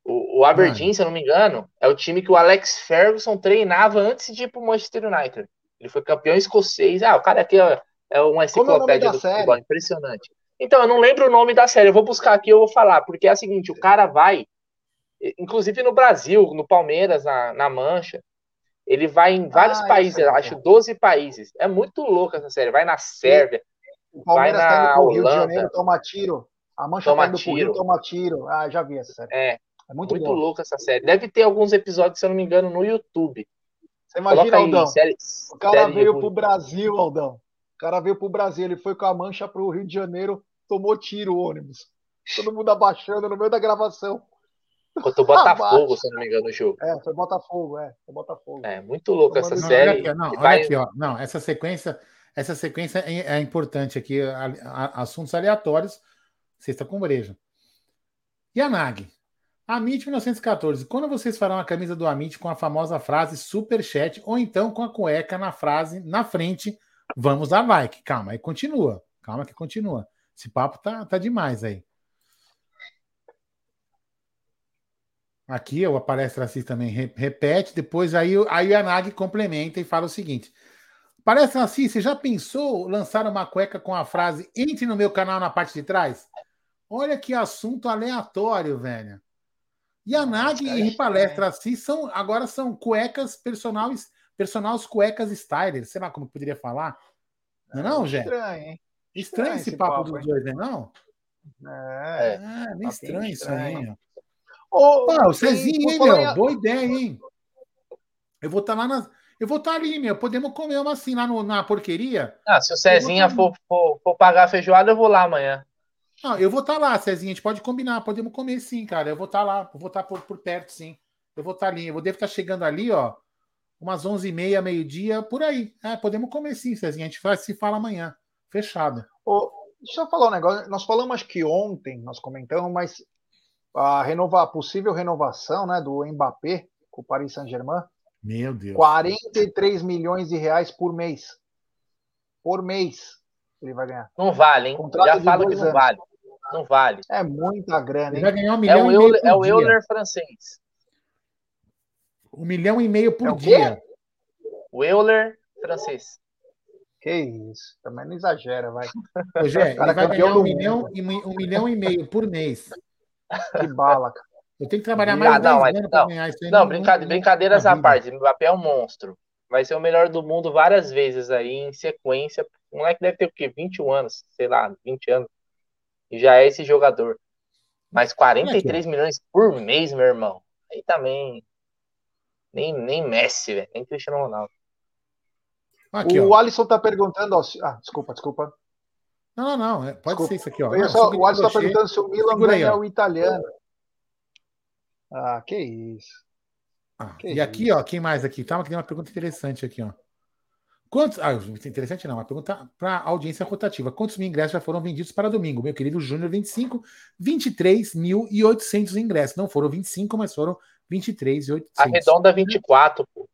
O, o Aberdeen, Mano. se eu não me engano, é o time que o Alex Ferguson treinava antes de ir pro Manchester United. Ele foi campeão escocês. Ah, o cara aqui é, é uma enciclopédia é do série? futebol, impressionante. Então, eu não lembro o nome da série, eu vou buscar aqui e eu vou falar, porque é o seguinte, o cara vai, inclusive no Brasil, no Palmeiras, na, na Mancha, ele vai em vários ah, países, é acho 12 países. É muito louco essa série. Vai na Sérvia, o Palmeiras vai na tá Holanda. Rio de Janeiro, toma tiro. A Mancha toma tá tiro. Rio, toma tiro. Ah, já vi essa série. É, é muito, muito louco essa série. Deve ter alguns episódios, se eu não me engano, no YouTube. Você imagina, Aldão? Série, o cara veio pro Brasil, Aldão. O cara veio pro Brasil, ele foi com a mancha pro Rio de Janeiro, tomou tiro o ônibus. Todo mundo abaixando no meio da gravação. Contra o Botafogo, se não me engano, o jogo. É, foi Botafogo, é. Foi Botafogo. É, muito louco essa não, série. Olha aqui, não, olha aqui, ó. Não, essa sequência, essa sequência é, é importante aqui. A, a, assuntos aleatórios, sexta com breja. E a NAG? Amit 1914. Quando vocês farão a camisa do Amit com a famosa frase superchat ou então com a cueca na frase na frente, vamos dar like. Calma, aí continua. Calma que continua. Esse papo tá, tá demais aí. Aqui o palestra Assis também repete, depois aí, aí a Nag complementa e fala o seguinte: Palestra Assis, você já pensou lançar uma cueca com a frase entre no meu canal na parte de trás? Olha que assunto aleatório, velho. E a Nag e palestra Assis são, agora são cuecas personais, personais cuecas styler, sei lá como poderia falar. Não, é não, Jé? Estranho, hein? Estranho, estranho esse papo, papo dos dois, né? Não? É, é meio estranho, estranho, isso aí. Ô, o Cezinho, hein, meu? Boa ideia, hein? Eu vou estar tá lá na. Eu vou estar tá ali, meu. Podemos comer uma assim lá no, na porqueria. Ah, se o Cezinha tá for, for, for, pagar a feijoada, eu vou lá amanhã. Não, eu vou estar tá lá, Cezinha. A gente pode combinar. Podemos comer sim, cara. Eu vou estar tá lá. Eu vou estar tá por, por perto, sim. Eu vou estar ali. Eu devo estar chegando ali, ó. Umas 11h30, meio-dia, por aí. É, podemos comer sim, Cezinha. A gente vai, se fala amanhã. Fechado. Ô, deixa eu falar um negócio. Nós falamos acho que ontem, nós comentamos, mas a, renova, a possível renovação né, do Mbappé com o Paris Saint-Germain. Meu Deus. 43 milhões de reais por mês. Por mês ele vai ganhar. Não vale, hein? Contrato Já falo que não anos. vale. Não vale. É muita grana, hein? Ele vai ganhar um milhão é o, e meio é o Euler francês. Um milhão e meio por é dia. O Euler francês. Que isso, também não exagera, vai. Ô, Gé, ele vai ganhar um milhão, e, um milhão e meio por mês. Que bala, cara. Eu tenho que trabalhar mais ah, não, anos para ganhar isso aí. Não, brincadeira, brincadeiras à parte. O Mbappé é um monstro. Vai ser o melhor do mundo várias vezes aí em sequência. O moleque deve ter o quê? 21 anos, sei lá, 20 anos. E já é esse jogador. Mas 43 milhões por mês, meu irmão. Aí também. Nem, nem Messi, velho. Nem Cristiano Ronaldo. Aqui, o ó. Alisson tá perguntando. Ó, ah, desculpa, desculpa. Não, não, não. É, pode desculpa. ser isso aqui, ó. Não, só, o Alisson tá perguntando se o Milan ganha o italiano. Ah, que isso. Ah, que e isso. aqui, ó, quem mais aqui? Tá, tem uma pergunta interessante aqui, ó. Quantos. Ah, interessante não, uma pergunta para audiência rotativa. Quantos mil ingressos já foram vendidos para domingo? Meu querido Júnior, 25, 23.800 ingressos. Não foram 25, mas foram 23.800. Arredonda 24, pô.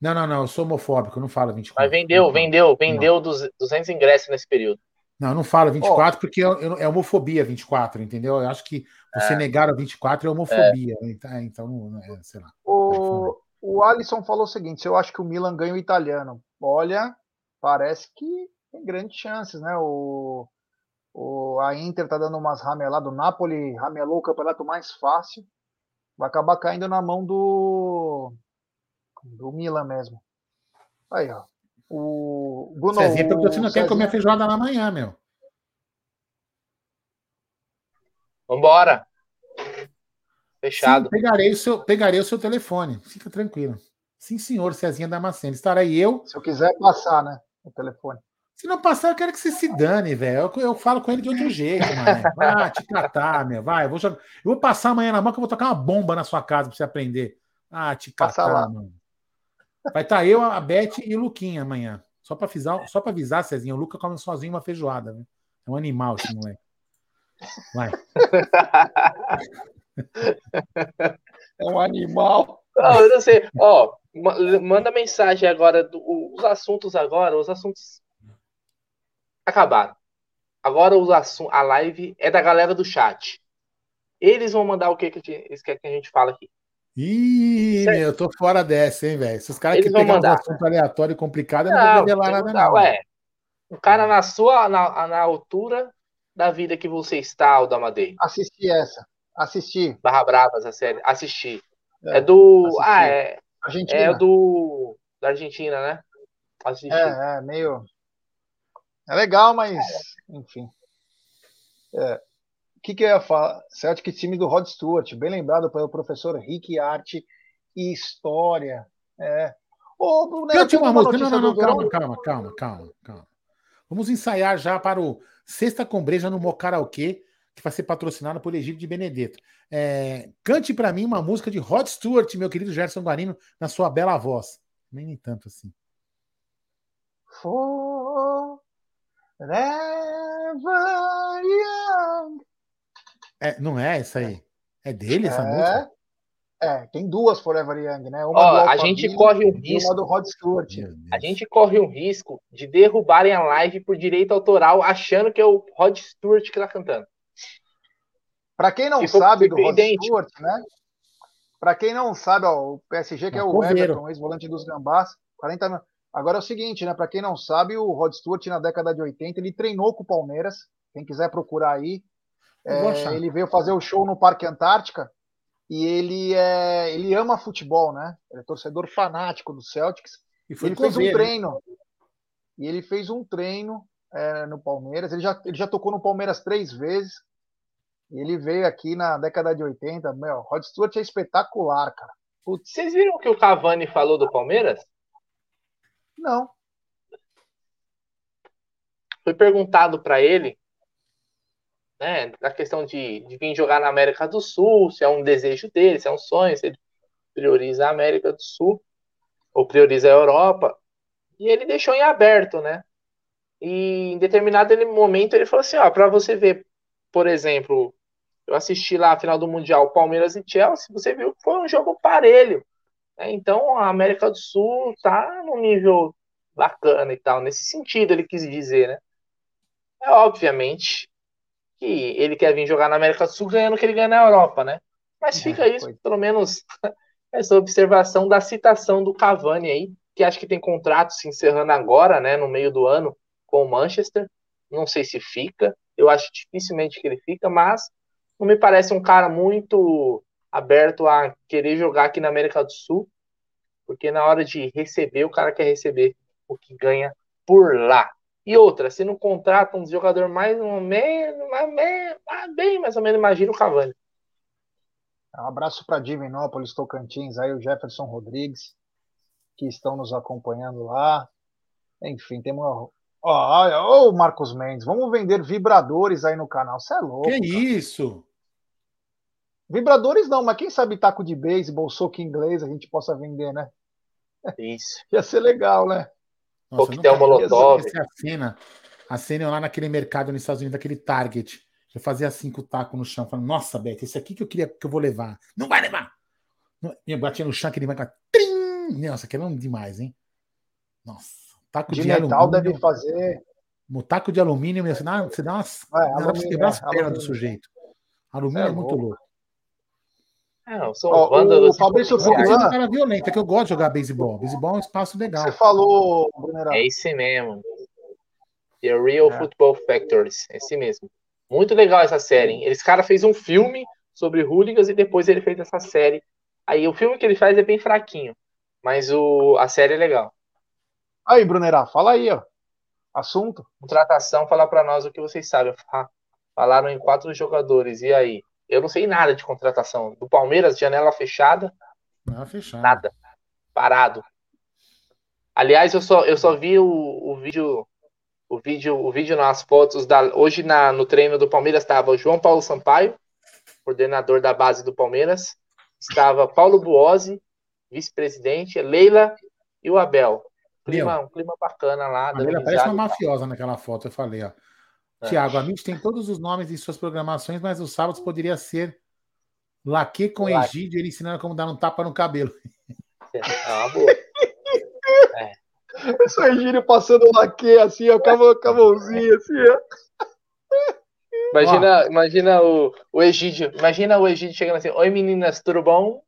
Não, não, não, eu sou homofóbico, eu não falo 24. Mas vendeu, vendeu, vendeu dos 200 ingressos nesse período. Não, eu não falo 24 oh. porque eu, eu, é homofobia 24, entendeu? Eu acho que você é. negar a 24 é homofobia. É. Então, é, então, não, é, sei lá. O, o Alisson falou o seguinte: se eu acho que o Milan ganha o italiano. Olha, parece que tem grandes chances, né? O, o, a Inter tá dando umas rameladas. O Napoli ramelou o campeonato mais fácil. Vai acabar caindo na mão do, do Milan mesmo. Aí, ó. O Bruno. Cezinha perguntou se não quer comer feijoada na manhã, meu. Vambora. Fechado. Sim, pegarei, o seu, pegarei o seu telefone. Fica tranquilo. Sim, senhor, Cezinha Damasceno. Estarei eu. Se eu quiser passar, né? O telefone. Se não passar, eu quero que você se dane, velho. Eu, eu, falo com ele de outro jeito, mano. Vai te catar, meu. Vai, eu vou, jogar... eu vou passar amanhã na mão que eu vou tocar uma bomba na sua casa pra você aprender. Ah, te catar, lá. mano. Vai estar tá eu, a Beth e o Luquinha amanhã. Só para avisar, só para avisar, Cezinha, o Luca come sozinho uma feijoada, né? É um animal esse moleque. Vai. É um animal. Não, eu não sei. Ó, manda mensagem agora. Do, os assuntos agora, os assuntos acabaram. Agora os assuntos, a live é da galera do chat. Eles vão mandar o que, que eles querem que a gente fala aqui. Ih, meu, eu tô fora dessa, hein, velho. Esses caras que pegam um assunto aleatório e complicado, não, não vou revelar nada, não. Ué, o cara na sua, na, na altura da vida que você está, Aldamadei. Assisti essa. Assisti. Barra Bravas, a série. Assisti. É, é do. Assisti. Ah, é. Argentina. É do. Da Argentina, né? Assisti. É, é, meio. É legal, mas. Enfim. É que, que eu ia falar? Celtic time do Rod Stewart, bem lembrado pelo professor Rick Arte e História. É. Ô, Bruno, Cante uma música. Não, não, não, calma, calma, calma, calma, calma. Vamos ensaiar já para o Sexta com Breja no Mocaraokê, que vai ser patrocinado por Egídio de Benedetto. É, cante para mim uma música de Rod Stewart, meu querido Gerson Guarino, na sua bela voz. Nem, nem tanto assim. Forever young. É, não é essa aí? É dele essa é, música? É, tem duas Forever Young, né? Uma Ó, a gente corre um risco. do Rod Stewart. A gente corre um risco de derrubarem a live por direito autoral, achando que é o Rod Stewart que tá cantando. Para quem não sabe do Rod. Stewart, né? Para quem não sabe, ó, o PSG, que é o Everton, ex-volante dos Gambás, 40 mil. Agora é o seguinte, né? Para quem não sabe, o Rod Stewart, na década de 80, ele treinou com o Palmeiras. Quem quiser procurar aí. É, ele veio fazer o show no Parque Antártica e ele é, ele ama futebol, né? Ele é torcedor fanático do Celtics. E ele fez um né? treino. E ele fez um treino é, no Palmeiras. Ele já, ele já tocou no Palmeiras três vezes. E ele veio aqui na década de 80. Meu, Rod Stewart é espetacular, cara. Putz. Vocês viram o que o Cavani falou do Palmeiras? Não. Foi perguntado para ele, né, a questão de, de vir jogar na América do Sul, se é um desejo dele, se é um sonho, se ele prioriza a América do Sul ou prioriza a Europa. E ele deixou em aberto, né? E em determinado momento ele falou assim, ó, para você ver, por exemplo, eu assisti lá a final do Mundial Palmeiras e Chelsea, você viu que foi um jogo parelho. Né? Então a América do Sul tá num nível bacana e tal, nesse sentido ele quis dizer, né? É obviamente que ele quer vir jogar na América do Sul ganhando o que ele ganha na Europa, né? Mas fica é, isso, pelo menos essa observação da citação do Cavani aí, que acho que tem contrato se encerrando agora, né, no meio do ano com o Manchester. Não sei se fica, eu acho dificilmente que ele fica, mas não me parece um cara muito aberto a querer jogar aqui na América do Sul, porque na hora de receber, o cara quer receber o que ganha por lá. E outra, se não contrata um jogador mais ou menos, mais, mais, bem mais ou menos, imagina o Cavani. Um abraço para Divinópolis, Tocantins, aí o Jefferson Rodrigues, que estão nos acompanhando lá. Enfim, temos. Ó, ó, Marcos Mendes, vamos vender vibradores aí no canal. Você é louco. Que cara. isso? Vibradores não, mas quem sabe taco de beisebol, soco inglês a gente possa vender, né? Isso. Ia ser legal, né? Nossa, Coquetel Molotov. A cena, a cena lá naquele mercado nos Estados Unidos, aquele Target. Eu fazia assim com o taco no chão, falando, nossa, Beto, esse aqui que eu queria que eu vou levar. Não vai levar! Eu batia no chão, aquele vai trim! Nossa, aquilo é demais, hein? Nossa, taco de, de metal alumínio, deve fazer. O taco de alumínio, você dá, você dá umas. É, dá alumínio, quebrar as é, pernas do sujeito. Alumínio é, é muito louco. Não, são oh, o Fabrício Furlan é um cara violento, é que eu gosto de jogar beisebol. Beisebol é um espaço legal. Você falou, É esse mesmo. The Real é. Football Factories, esse mesmo. Muito legal essa série. Esse cara fez um filme sobre hooligans e depois ele fez essa série. Aí o filme que ele faz é bem fraquinho, mas o, a série é legal. Aí, Brunerá, fala aí, ó. Assunto. Contratação, falar para nós o que vocês sabem. Falaram em quatro jogadores. E aí? Eu não sei nada de contratação. Do Palmeiras, janela fechada. Não, fechada. Nada. Parado. Aliás, eu só, eu só vi o, o vídeo. O vídeo, o vídeo nas fotos da. Hoje na, no treino do Palmeiras estava o João Paulo Sampaio, coordenador da base do Palmeiras. Estava Paulo Buozzi, vice-presidente, Leila e o Abel. Clima, um clima bacana lá. A Leila parece uma mafiosa naquela foto, eu falei, ó. É. Tiago, a MIT tem todos os nomes em suas programações, mas os sábados poderia ser Laque com Laque. Egídio, ele ensinando como dar um tapa no cabelo. É uma boa. É. Esse Egídio passando laque assim, ó, com a mãozinha assim, ó. Imagina, ó. imagina o, o Egídio. Imagina o Egídio chegando assim: Oi meninas, tudo bom?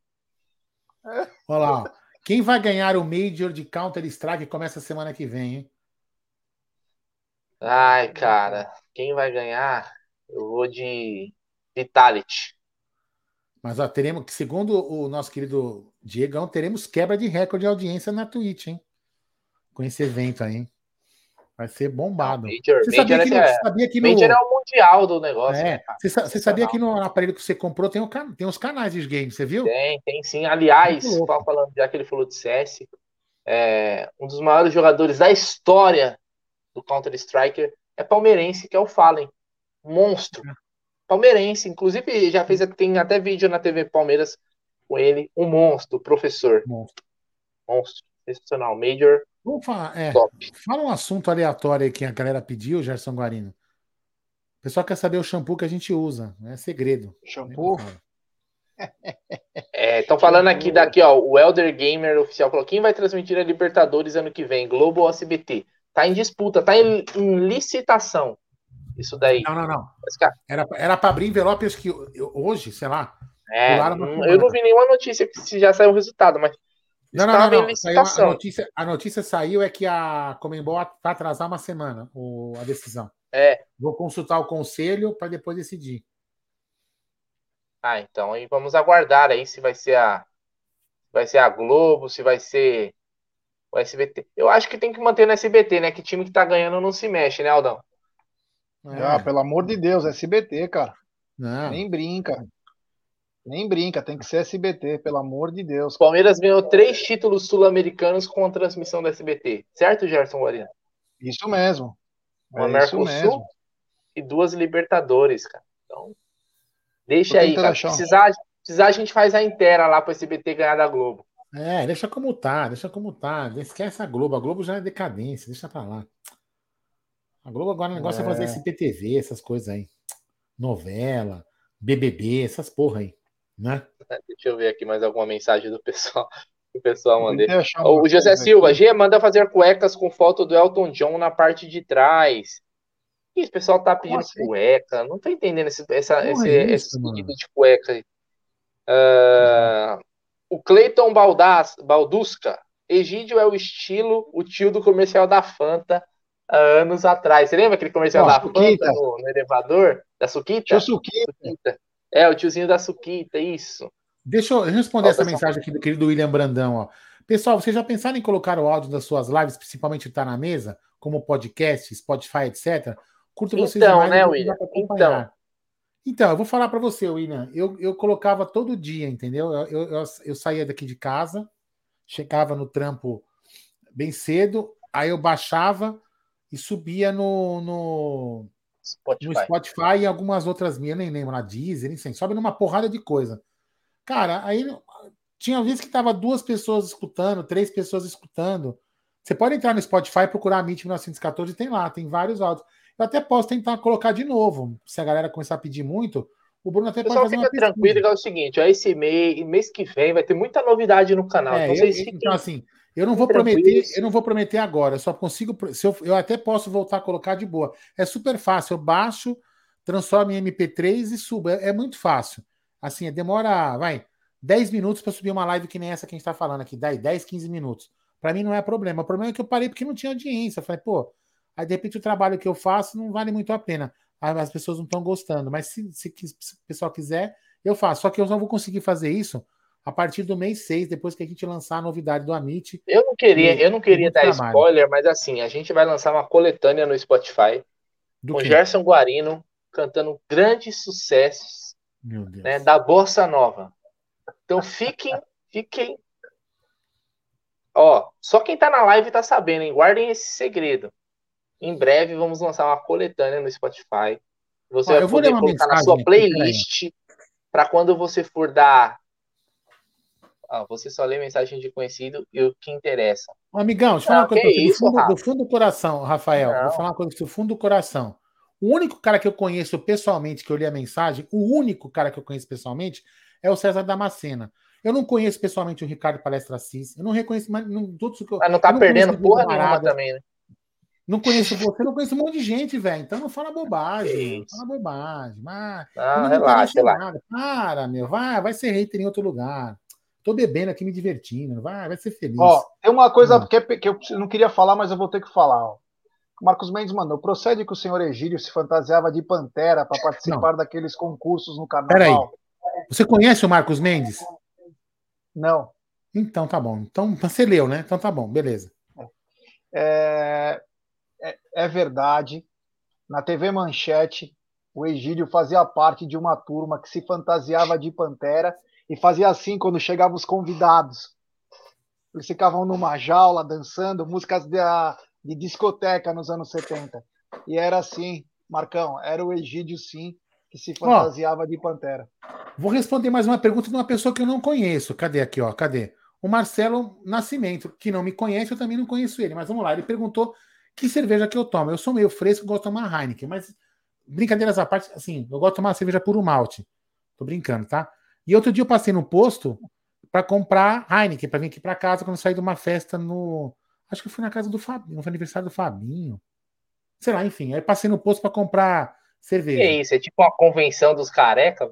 Olha lá, ó. Quem vai ganhar o Major de Counter-Strike começa semana que vem, hein? Ai, cara, quem vai ganhar? Eu vou de Vitality. Mas ó, teremos que, segundo o nosso querido Diegão, teremos quebra de recorde de audiência na Twitch, hein? Com esse evento aí. Hein? Vai ser bombado. Major, você sabia, que, é, sabia que no... Major é o mundial do negócio. É, né, você, você sabia que no aparelho que você comprou tem, um, tem uns canais de games, você viu? Tem, tem sim. Aliás, falando, já que ele falou de CS, é, um dos maiores jogadores da história do Counter-Striker é palmeirense, que é o Fallen. Monstro. Palmeirense, inclusive já fez tem até vídeo na TV Palmeiras com ele, um monstro, professor. Monstro. Monstro. Excepcional. Major. Vamos falar, é, top. Fala um assunto aleatório aí que a galera pediu, Gerson Guarino. O pessoal quer saber o shampoo que a gente usa, é segredo. Shampoo? Estão é, falando aqui daqui, ó, o Elder Gamer oficial falou: quem vai transmitir a Libertadores ano que vem? Globo ou SBT? Tá em disputa, tá em, em licitação. Isso daí. Não, não, não. Era, era para abrir envelopes que hoje, sei lá, É, eu não vi nenhuma notícia que já saiu o resultado, mas não, não, não, não. Saiu, a, notícia, a notícia saiu é que a Comembol vai atrasar uma semana o, a decisão. É. Vou consultar o conselho para depois decidir. Ah, então aí vamos aguardar aí se vai ser a vai ser a Globo, se vai ser o SBT. Eu acho que tem que manter no SBT, né? Que time que tá ganhando não se mexe, né, Aldão? É. Ah, pelo amor de Deus, SBT, cara. Não. Nem brinca. Nem brinca, tem que ser SBT, pelo amor de Deus. O Palmeiras ganhou três títulos sul-americanos com a transmissão da SBT, certo, Gerson Guarino? Isso mesmo. Uma é Mercosul e duas Libertadores, cara. Então, deixa aí, cara. Precisar, precisar, a gente faz a inteira lá para o SBT ganhar da Globo. É, deixa como tá, deixa como tá. Esquece a Globo. A Globo já é decadência, deixa pra lá. A Globo agora o negócio é, é fazer SPTV, essas coisas aí. Novela, BBB, essas porra aí né? Deixa eu ver aqui mais alguma mensagem do pessoal. O pessoal mandou. O José Silva, G manda fazer cuecas com foto do Elton John na parte de trás. E o pessoal tá pedindo assim? cueca. Não tô entendendo esse, essa, esse, é isso, esse pedido de cueca aí. Uh, o Cleiton Baldusca. Egídio é o estilo, o tio do comercial da Fanta há anos atrás. Você lembra aquele comercial da Fanta no, no, elevador? Da Suquita? Tio Suquita. Suquita. É, o tiozinho da Suquita, isso. Deixa eu responder essa mensagem aqui do querido William Brandão. Ó. Pessoal, vocês já pensaram em colocar o áudio das suas lives, principalmente tá na mesa, como podcast, Spotify, etc? Curto vocês então, né, William? Então. Então, eu vou falar para você, William. Eu, eu colocava todo dia, entendeu? Eu, eu, eu, saía daqui de casa, chegava no trampo bem cedo, aí eu baixava e subia no, no, Spotify. no Spotify e algumas outras minhas, nem lembro, na Deezer, nem sei, sobe numa porrada de coisa. Cara, aí tinha vezes que tava duas pessoas escutando, três pessoas escutando. Você pode entrar no Spotify e procurar a MIT 1914, tem lá, tem vários áudios. Eu até posso tentar colocar de novo, se a galera começar a pedir muito. O Bruno até Pessoal, pode fazer fica tranquilo, é o seguinte, ó, esse mês, mês que vem vai ter muita novidade no canal. É, então, eu, fiquem... então, assim, eu não vou prometer, eu não vou prometer agora, eu só consigo. Se eu, eu até posso voltar a colocar de boa. É super fácil. Eu baixo, transformo em MP3 e subo. É, é muito fácil. Assim, demora, vai, 10 minutos para subir uma live que nem essa que a gente está falando aqui, 10, 15 minutos. Para mim não é problema. O problema é que eu parei porque não tinha audiência. Eu falei, pô, aí de repente o trabalho que eu faço não vale muito a pena. As pessoas não estão gostando. Mas se, se, se o pessoal quiser, eu faço. Só que eu não vou conseguir fazer isso a partir do mês 6, depois que a gente lançar a novidade do Amit. Eu não queria, e, eu não queria dar trabalho. spoiler, mas assim, a gente vai lançar uma coletânea no Spotify do com quê? Gerson Guarino cantando grandes sucessos né, da Bossa Nova. Então fiquem, fiquem. Ó, só quem tá na live tá sabendo, hein? Guardem esse segredo. Em breve vamos lançar uma coletânea no Spotify. Você Ó, vai poder colocar na sua playlist para quando você for dar ah, você só lê mensagem de conhecido e o que interessa. amigão, deixa eu falar uma coisa isso, do, fundo, do fundo do coração, Rafael. Não. Vou falar uma coisa do fundo do coração. O único cara que eu conheço pessoalmente que eu li a mensagem, o único cara que eu conheço pessoalmente é o César Damascena. Eu não conheço pessoalmente o Ricardo Palestra Assis. Eu não reconheço mais não, todos que eu. Mas não tá perdendo porra nenhuma também, né? Não conheço você, não conheço um monte de gente, velho. Então não fala bobagem. Fala bobagem. Mas, ah, não relaxa, relaxa. Para, meu. Vai, vai ser hater em outro lugar. Tô bebendo aqui, me divertindo. Vai, vai ser feliz. Ó, tem uma coisa que, que eu não queria falar, mas eu vou ter que falar. Ó. Marcos Mendes mandou. Procede que o senhor Egílio se fantasiava de pantera para participar não. daqueles concursos no carnaval. Peraí. Você conhece o Marcos Mendes? Não. Então tá bom. Então você leu, né? Então tá bom, beleza. É, é, verdade. Na TV Manchete, o Egílio fazia parte de uma turma que se fantasiava de pantera e fazia assim quando chegavam os convidados. Eles ficavam numa jaula dançando músicas de, de discoteca nos anos 70. E era assim, Marcão, era o Egídio sim que se fantasiava ó, de pantera. Vou responder mais uma pergunta de uma pessoa que eu não conheço. Cadê aqui, ó? Cadê? O Marcelo Nascimento, que não me conhece, eu também não conheço ele, mas vamos lá. Ele perguntou que cerveja que eu tomo. Eu sou meio fresco, gosto de tomar Heineken, mas brincadeiras à parte, assim, eu gosto de tomar cerveja puro malte. Tô brincando, tá? E outro dia eu passei no posto para comprar Heineken, para vir aqui para casa quando saí de uma festa no. Acho que foi na casa do Fabinho, foi aniversário do Fabinho. Sei lá, enfim. Aí passei no posto para comprar cerveja. Que isso? É tipo uma convenção dos carecas?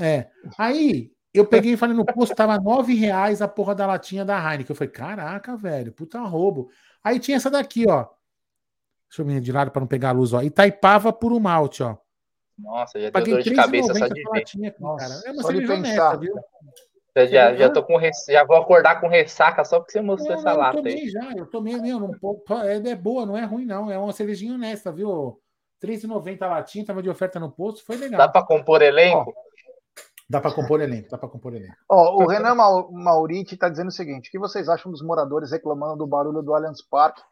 É. Aí Eu peguei e falei no posto, tava nove reais a porra da latinha da Heineken. Eu falei, caraca, velho, puta roubo. Aí tinha essa daqui, ó. Deixa eu vir de lado para não pegar a luz, ó. Itaipava por um malte, ó. Nossa, já Paguei deu dor de cabeça só de ver. Aqui, Nossa, cara. É uma cerveja honesta, viu? Eu já, já, tô com já vou acordar com ressaca só porque você mostrou não, essa não, lata eu tomei aí. já, eu tomei mesmo. Não, é, é boa, não é ruim, não. É uma cervejinha honesta, viu? R$3,90 a latinha, tava de oferta no posto, foi legal. Dá para compor elenco? Ó, dá para compor elenco, dá para compor elenco. Ó, o Renan Mauriti está dizendo o seguinte: o que vocês acham dos moradores reclamando do barulho do Allianz Parque?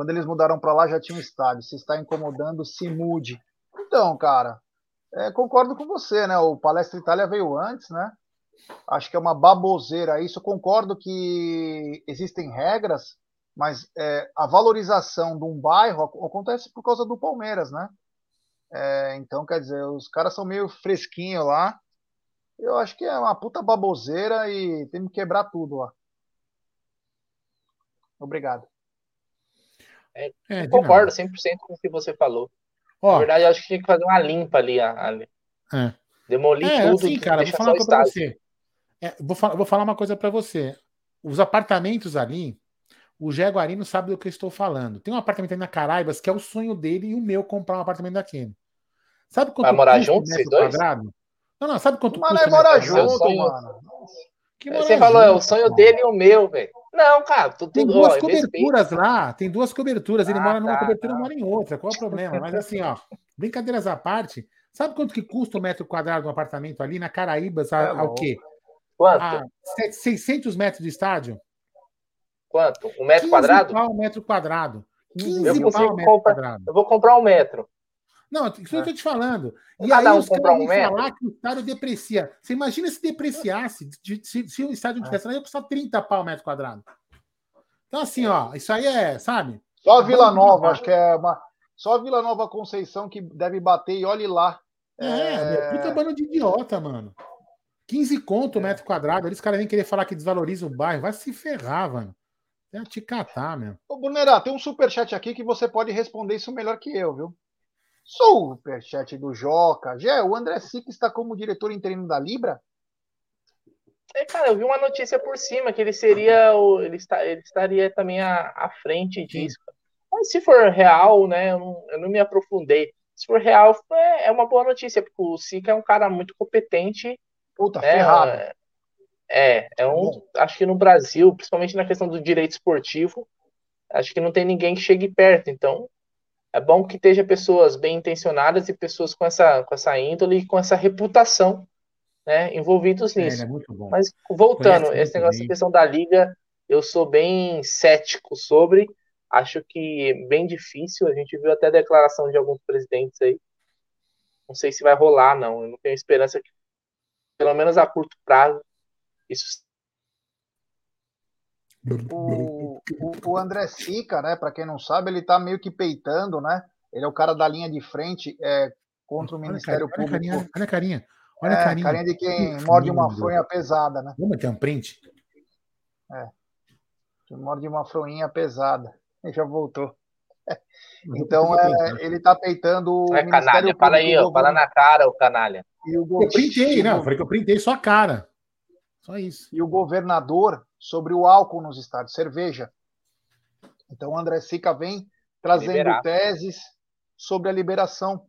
Quando eles mudaram para lá já tinha um estádio. Se está incomodando, se mude. Então, cara, é, concordo com você, né? O Palestra Itália veio antes, né? Acho que é uma baboseira isso. Concordo que existem regras, mas é, a valorização de um bairro acontece por causa do Palmeiras, né? É, então, quer dizer, os caras são meio fresquinhos lá. Eu acho que é uma puta baboseira e tem que quebrar tudo lá. Obrigado. É, é concordo 100% com o que você falou. Ó, Na verdade, acho que tinha que fazer uma limpa ali. ali. É. Demolir é, tudo. Assim, cara, vou falar uma coisa pra você. É, vou, falar, vou falar uma coisa para você. Os apartamentos ali, o Jaguarino sabe do que eu estou falando. Tem um apartamento ali na Caraibas que é o sonho dele e o meu comprar um apartamento daquele. Sabe quanto Vai morar junto, vocês dois? Quadrado? Não, não, sabe quanto Mas custa? Mas morar junto, mano. Você falou, é o sonho dele e o meu, velho. Não, cara, tu, tem duas ó, coberturas lá, tem duas coberturas. Ele ah, mora numa tá, cobertura, tá. mora em outra. Qual é o problema? Mas assim, ó, brincadeiras à parte, sabe quanto que custa o um metro quadrado de um apartamento ali na Caraíbas? É ao quê? Quanto? A 600 metros de estádio? Quanto? Um metro quadrado? Um metro quadrado. 15 eu, vou metro quadrado. eu vou comprar um metro. Não, isso que eu tô te falando. E Cada aí um os caras um falar que o estádio deprecia. Você imagina se depreciasse, se, se o estádio não tivesse lá, ia custar 30 pau metro quadrado. Então, assim, ó, isso aí é, sabe? Só Vila Nova, acho que é uma. Só Vila Nova Conceição que deve bater e olhe lá. É, é... puta bando de idiota, mano. 15 conto o é. metro quadrado. Eles caras vêm querer falar que desvaloriza o bairro. Vai se ferrar, mano. É te catar, meu. Ô, Brunerá, tem um superchat aqui que você pode responder isso melhor que eu, viu? Superchat do Joca. Gé, o André Sica está como diretor interino da Libra? É, cara, eu vi uma notícia por cima que ele seria o, ele, está, ele estaria também à, à frente disso. Mas se for real, né, eu não, eu não me aprofundei. Se for real, é, é uma boa notícia, porque o Sica é um cara muito competente. Puta, né, ferrado. É, é um. Acho que no Brasil, principalmente na questão do direito esportivo, acho que não tem ninguém que chegue perto. Então, é bom que esteja pessoas bem intencionadas e pessoas com essa, com essa índole e com essa reputação né, envolvidos é, nisso. É, é Mas voltando, Conhece esse negócio da questão da liga, eu sou bem cético sobre. Acho que é bem difícil. A gente viu até a declaração de alguns presidentes aí. Não sei se vai rolar, não. Eu não tenho esperança que, pelo menos a curto prazo, isso o, o, o, André Sica, né, para quem não sabe, ele está meio que peitando, né? Ele é o cara da linha de frente é, contra o olha Ministério olha Público. Carinha, olha a carinha, olha a é, carinha. carinha de quem morde uma fronha pesada, né? Vamos ter um print? É. Que morde uma fronha pesada. Ele já voltou. Então, é, ele está peitando o é, canalha, fala aí, ó, fala na cara, o canalha. E o eu printei, não, eu falei que eu printei só a cara. Só isso. E o governador sobre o álcool nos estádios, cerveja. Então, o André Sica vem trazendo Liberar. teses sobre a liberação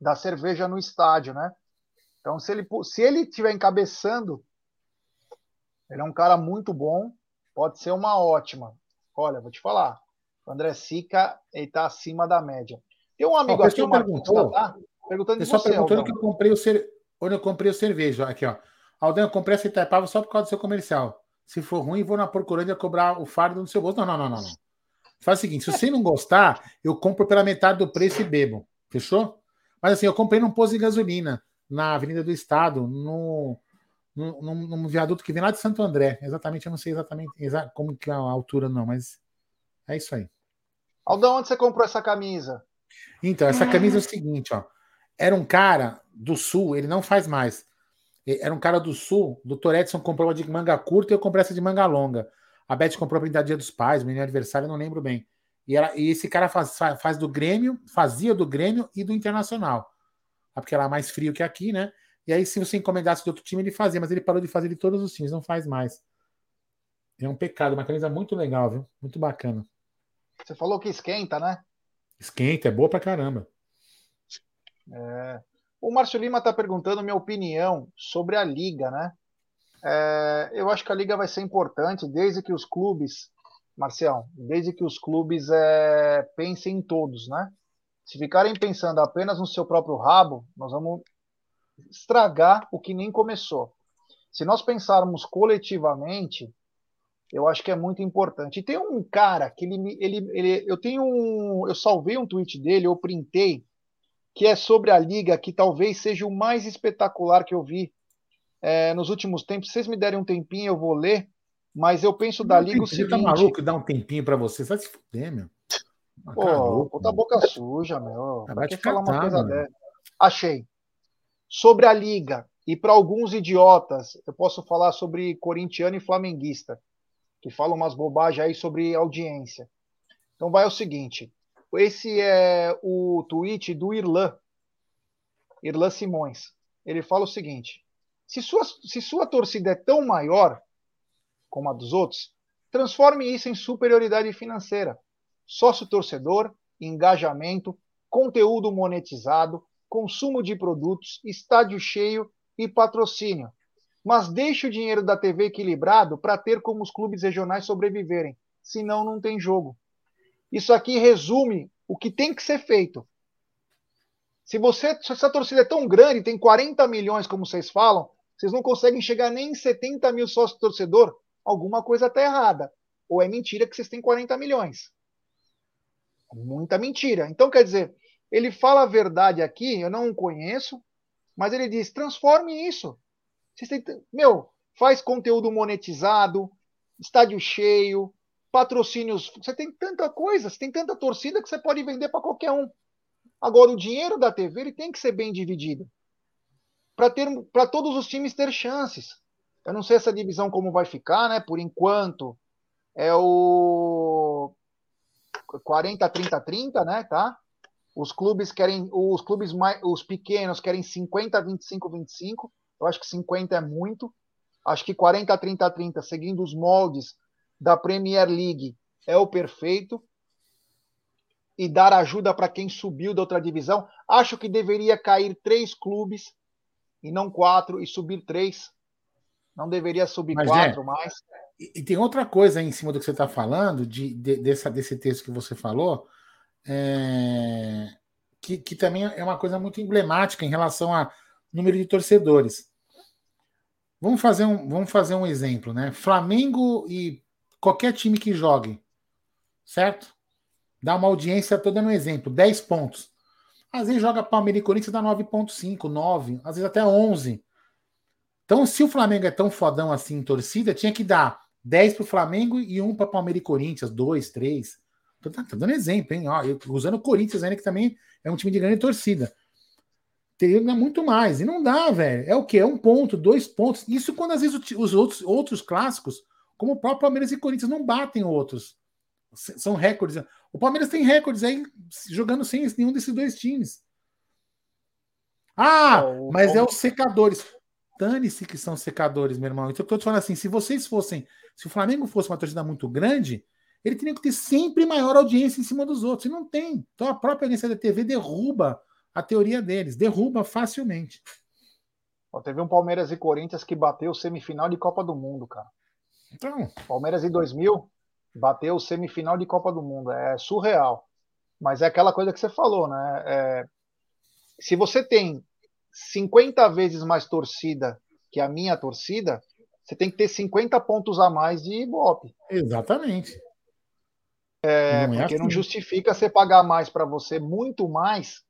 da cerveja no estádio, né? Então, se ele se ele estiver encabeçando, ele é um cara muito bom, pode ser uma ótima. Olha, vou te falar, o André Sica ele está acima da média. Tem um amigo aqui, o Marcos tá perguntando de você. perguntando que eu comprei o cer... onde eu comprei o cerveja. Aqui, ó. Aldão, eu comprei essa Itaipava só por causa do seu comercial. Se for ruim, vou na Procurândia cobrar o fardo no seu bolso. Não, não, não, não, não. Faz o seguinte: se você não gostar, eu compro pela metade do preço e bebo. Fechou? Mas assim, eu comprei num posto de gasolina na Avenida do Estado, no, no, num, num viaduto que vem lá de Santo André. Exatamente, eu não sei exatamente exa como que é a altura, não, mas é isso aí. Aldão, onde você comprou essa camisa? Então, essa camisa é o seguinte, ó. Era um cara do sul, ele não faz mais. Era um cara do sul, o Dr. Edson comprou uma de manga curta e eu comprei essa de manga longa. A Beth comprou para Dia dos Pais, meu aniversário, eu não lembro bem. E, ela, e esse cara faz, faz, do Grêmio, fazia do Grêmio e do Internacional. Ah, porque é mais frio que aqui, né? E aí, se você encomendasse de outro time, ele fazia, mas ele parou de fazer de todos os times, não faz mais. É um pecado, uma camisa muito legal, viu? Muito bacana. Você falou que esquenta, né? Esquenta, é boa pra caramba. É. O Márcio Lima está perguntando minha opinião sobre a liga, né? É, eu acho que a liga vai ser importante desde que os clubes, Marcião, desde que os clubes é, pensem em todos, né? Se ficarem pensando apenas no seu próprio rabo, nós vamos estragar o que nem começou. Se nós pensarmos coletivamente, eu acho que é muito importante. E tem um cara que ele, ele, ele eu tenho um, eu salvei um tweet dele, eu printei, que é sobre a liga, que talvez seja o mais espetacular que eu vi é, nos últimos tempos. Se vocês me derem um tempinho, eu vou ler. Mas eu penso da liga o Você seguinte. tá maluco dar um tempinho pra você? Você vai se fuder, meu. Pô, puta boca suja, meu. Ah, vai te falar uma coisa dessa? Achei. Sobre a liga, e para alguns idiotas, eu posso falar sobre corintiano e flamenguista, que falam umas bobagens aí sobre audiência. Então vai o seguinte: esse é o tweet do Irlan, Irlan Simões. Ele fala o seguinte: se sua, se sua torcida é tão maior como a dos outros, transforme isso em superioridade financeira. Sócio torcedor, engajamento, conteúdo monetizado, consumo de produtos, estádio cheio e patrocínio. Mas deixe o dinheiro da TV equilibrado para ter como os clubes regionais sobreviverem. Senão, não tem jogo. Isso aqui resume o que tem que ser feito. Se você, se essa torcida é tão grande, tem 40 milhões, como vocês falam, vocês não conseguem chegar nem em 70 mil sócios torcedor, alguma coisa está errada. Ou é mentira que vocês têm 40 milhões. Muita mentira. Então, quer dizer, ele fala a verdade aqui, eu não o conheço, mas ele diz: transforme isso. Vocês têm, meu, faz conteúdo monetizado, estádio cheio, patrocínios. Você tem tanta coisa, você tem tanta torcida que você pode vender para qualquer um. Agora, o dinheiro da TV ele tem que ser bem dividido para todos os times ter chances. Eu não sei essa divisão como vai ficar, né? Por enquanto é o 40 30 30, né, tá? Os clubes querem os clubes mais os pequenos querem 50 25 25. Eu acho que 50 é muito. Acho que 40 30 30, seguindo os moldes da Premier League, é o perfeito. E dar ajuda para quem subiu da outra divisão. Acho que deveria cair três clubes e não quatro, e subir três. Não deveria subir Mas, quatro é, mais. E, e tem outra coisa aí em cima do que você está falando, de, de- dessa, desse texto que você falou, é, que, que também é uma coisa muito emblemática em relação a número de torcedores. Vamos fazer um, vamos fazer um exemplo, né? Flamengo e qualquer time que jogue, certo? Dá uma audiência, estou dando um exemplo, 10 pontos. Às vezes joga Palmeiras e Corinthians dá 9.5, 9, às vezes até 11. Então, se o Flamengo é tão fodão assim em torcida, tinha que dar 10 para o Flamengo e um para Palmeiras e Corinthians, 2, 3. Tô, tô dando exemplo, hein? Ó, eu, usando o Corinthians ainda, que também é um time de grande torcida. Teria que dar muito mais. E não dá, velho. É o quê? É um ponto, dois pontos. Isso quando às vezes os outros, outros clássicos, como o próprio Palmeiras e Corinthians, não batem outros. São recordes. O Palmeiras tem recordes aí jogando sem nenhum desses dois times. Ah, o mas é os secadores. Dane-se que são secadores, meu irmão. Então eu tô te falando assim: se vocês fossem, se o Flamengo fosse uma torcida muito grande, ele teria que ter sempre maior audiência em cima dos outros. E não tem. Então a própria audiência da TV derruba a teoria deles, derruba facilmente. Ó, teve um Palmeiras e Corinthians que bateu semifinal de Copa do Mundo, cara. Então, Palmeiras em 2000 bateu semifinal de Copa do Mundo. É surreal. Mas é aquela coisa que você falou, né? É, se você tem 50 vezes mais torcida que a minha torcida, você tem que ter 50 pontos a mais de Ibope. exatamente. É, Não é porque não assim. justifica você pagar mais para você, muito mais.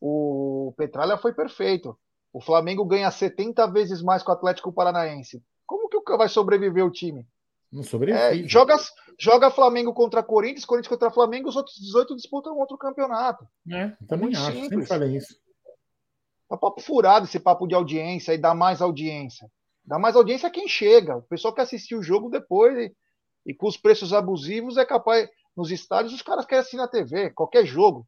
O Petralha foi perfeito. O Flamengo ganha 70 vezes mais que o Atlético Paranaense. O- vai sobreviver o time? Não É, sobrevive. joga, joga Flamengo contra Corinthians, Corinthians contra Flamengo, os outros 18 disputam outro campeonato. É, também muito acho. Sempre simples. falei isso. É papo furado esse papo de audiência e dá mais audiência. Dá mais audiência a quem chega. O pessoal que assistiu o jogo depois e, e com os preços abusivos é capaz. Nos estádios, os caras querem assistir na TV, qualquer jogo.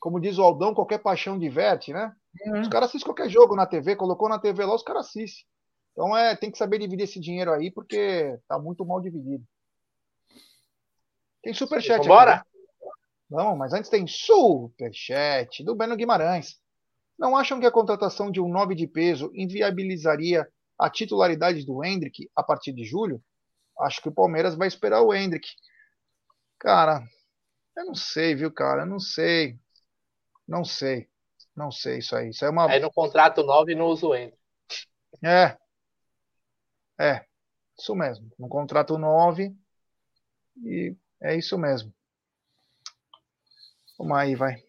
como diz o Aldão, qualquer paixão diverte, né? Uhum. Os caras assistem qualquer jogo na TV, colocou na TV lá, os caras assistem. Então é, tem que saber dividir esse dinheiro aí, porque tá muito mal dividido. Tem superchat Bora? aqui. né? Não, mas antes tem superchat do Beno Guimarães. Não acham que a contratação de um 9 de peso inviabilizaria a titularidade do Hendrick a partir de julho? Acho que o Palmeiras vai esperar o Hendrick. Cara, eu não sei, viu, cara? Eu não sei. Não sei. Não sei isso aí. Isso é uma. Aí no contrato 9 não usa o Ender. É. É. Isso mesmo. No contrato 9. E é isso mesmo. Vamos aí, vai.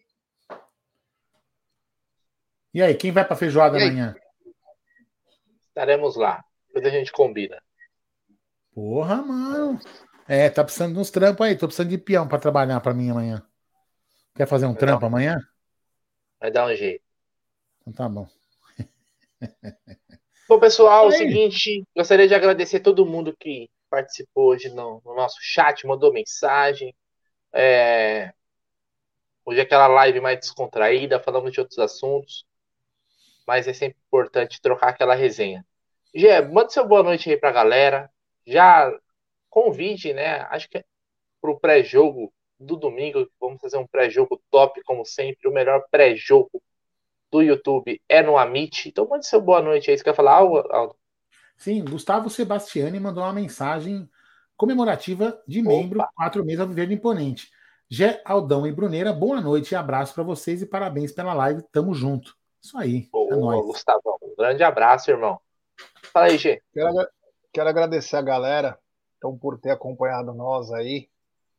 E aí, quem vai pra feijoada amanhã? Estaremos lá. Depois a gente combina. Porra, mano. É, tá precisando de uns trampos aí. Tô precisando de peão pra trabalhar pra mim amanhã. Quer fazer um trampo amanhã? Vai dar um jeito. Então tá bom. Bom, pessoal, é o seguinte, gostaria de agradecer todo mundo que participou hoje no, no nosso chat, mandou mensagem. É, Hoje é aquela live mais descontraída, falamos de outros assuntos, mas é sempre importante trocar aquela resenha. Gé, manda seu boa noite aí pra galera. Já convide, né? Acho que é pro pré-jogo do domingo, vamos fazer um pré-jogo top, como sempre. O melhor pré-jogo do YouTube é no Amit. Então mande seu boa noite aí. Você quer falar algo, Aldo? Sim, Gustavo Sebastiani mandou uma mensagem comemorativa de Opa. membro, quatro meses ao viver imponente. Gé, Aldão e Bruneira, boa noite e abraço para vocês e parabéns pela live. Tamo junto. Isso aí. Ô, é nóis. Gustavão, um grande abraço, irmão. Fala aí, Gê. Quero, quero agradecer a galera então, por ter acompanhado nós aí.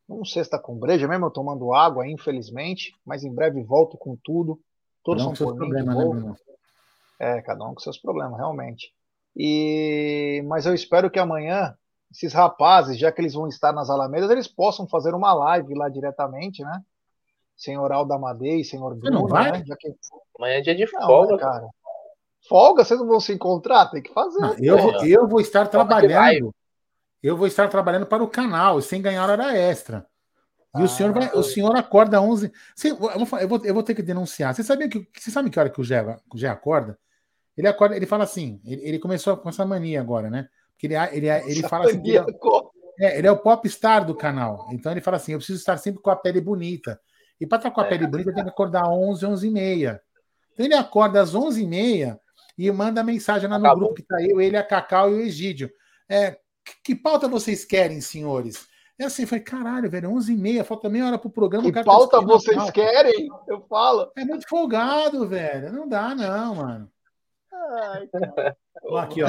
Não sei se tá com breja mesmo, eu tomando água, infelizmente, mas em breve volto com tudo. Todos Não são com seus problemas, né. Bruno? É, cada um com seus problemas, realmente. E mas eu espero que amanhã esses rapazes, já que eles vão estar nas Alamedas, eles possam fazer uma live lá diretamente, né? Senhor Alda Amadei, senhor Você não Bruno, vai? né? Já que... Amanhã é dia de Não, folga. né, cara. Folga, vocês não vão se encontrar? Tem que fazer. Não, eu, vou, eu vou estar trabalhando. Eu vou estar trabalhando para o canal, sem ganhar hora extra. E o Ah, senhor vai, o senhor acorda 11. Você- eu, vou, eu, vou, eu vou ter que denunciar. Você sabia que você sabe que hora que o Gé, o Gé acorda? Ele acorda, ele fala assim, ele, ele começou com essa mania agora, né? Porque ele, ele, ele fala assim, ele, é, é, ele é o popstar do canal. Então ele fala assim, eu preciso estar sempre com a pele bonita. E para estar com a É. pele bonita, tem que acordar 11, 11 e meia. Então ele acorda às 11 e meia e manda mensagem lá no Acabou. grupo que tá eu, ele, a Cacau e o Egídio. É, que, que pauta vocês querem, senhores? É assim, falei, caralho, velho, 11 e meia, falta meia hora pro programa. Que o cara tá pauta vocês querem? Eu falo. É muito folgado, velho. Não dá, não, mano. Ai, cara. Ó, aqui, ó.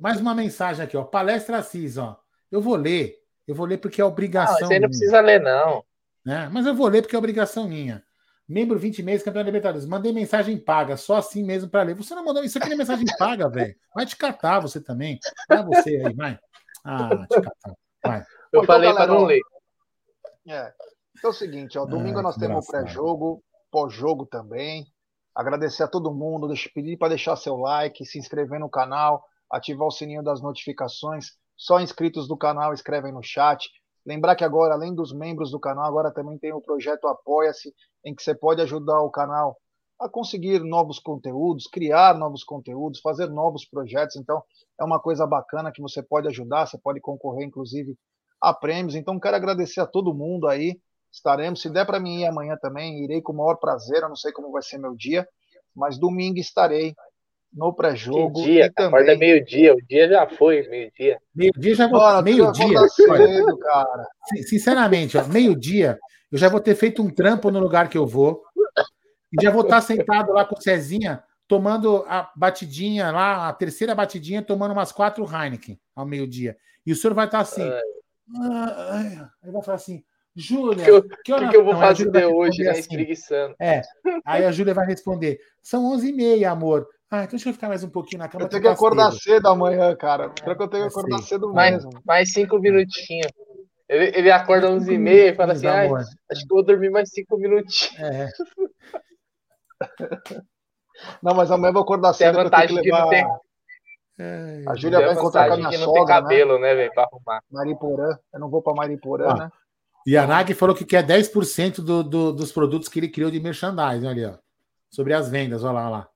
Mais uma mensagem aqui, ó. Palestra Assis, ó. Eu vou ler. Eu vou ler porque é obrigação. isso aí não minha, precisa ler, não. né? Mas eu vou ler porque é obrigação minha. Membro 20 meses, campeão da Libertadores. Mandei mensagem paga, só assim mesmo para ler. Você não mandou isso aqui é mensagem paga, velho. Vai te catar você também. Vai você aí, vai. Ah, te catar. Vai. Eu Então, falei para não ler. É. Então é o seguinte, ó, domingo Ai, nós temos o pré-jogo, pós-jogo também. Agradecer a todo mundo, deixa pedir para deixar seu like, se inscrever no canal, ativar o sininho das notificações. Só inscritos do canal escrevem no chat. Lembrar que agora, além dos membros do canal, agora também tem o projeto Apoia-se, em que você pode ajudar o canal a conseguir novos conteúdos, criar novos conteúdos, fazer novos projetos. Então, é uma coisa bacana que você pode ajudar, você pode concorrer, inclusive, a prêmios. Então, quero agradecer a todo mundo aí. Estaremos, se der para mim ir amanhã também, irei com o maior prazer. Eu não sei como vai ser meu dia, mas domingo estarei no Que pré-jogo dia, e acorda também. meio-dia. O dia já foi, meio-dia. Meio-dia já vou. Meio-dia. cedo, cara. sin- Sinceramente, ó, meio-dia, eu já vou ter feito um trampo no lugar que eu vou. E já vou estar sentado lá com o Cezinha, tomando a batidinha lá, a terceira batidinha, tomando umas quatro Heineken ao meio-dia. E o senhor vai estar assim. Ai. "Ah, ai", Aí vai falar assim, Júlia, Que que que, que eu vou são?" Aí a vai fazer hoje, né? assim, Espreguiçando. É. Aí a Júlia vai responder: são 11h30, amor. Ah, então deixa eu ficar mais um pouquinho na cama. Eu tenho que tá acordar cedo." cedo amanhã, cara. Pior que eu tenho que É acordar cedo. cedo Mais, mesmo. mais cinco minutinhos. Ele, ele acorda às 11h30 e fala assim: amor. acho que eu vou dormir mais cinco minutinhos. É. Não, mas amanhã eu vou acordar Tem a cedo. tenho que vantagem de não levar ter, É. A Júlia tem vai encontrar com a minha de não sogra, né? cabelo, né, velho, pra arrumar. Mariporã. Eu não vou pra Mariporã, Ah. né? E a Nag falou que quer 10% do, do, dos produtos que ele criou de merchandising, olha ó. Sobre as vendas, olha lá, olha lá.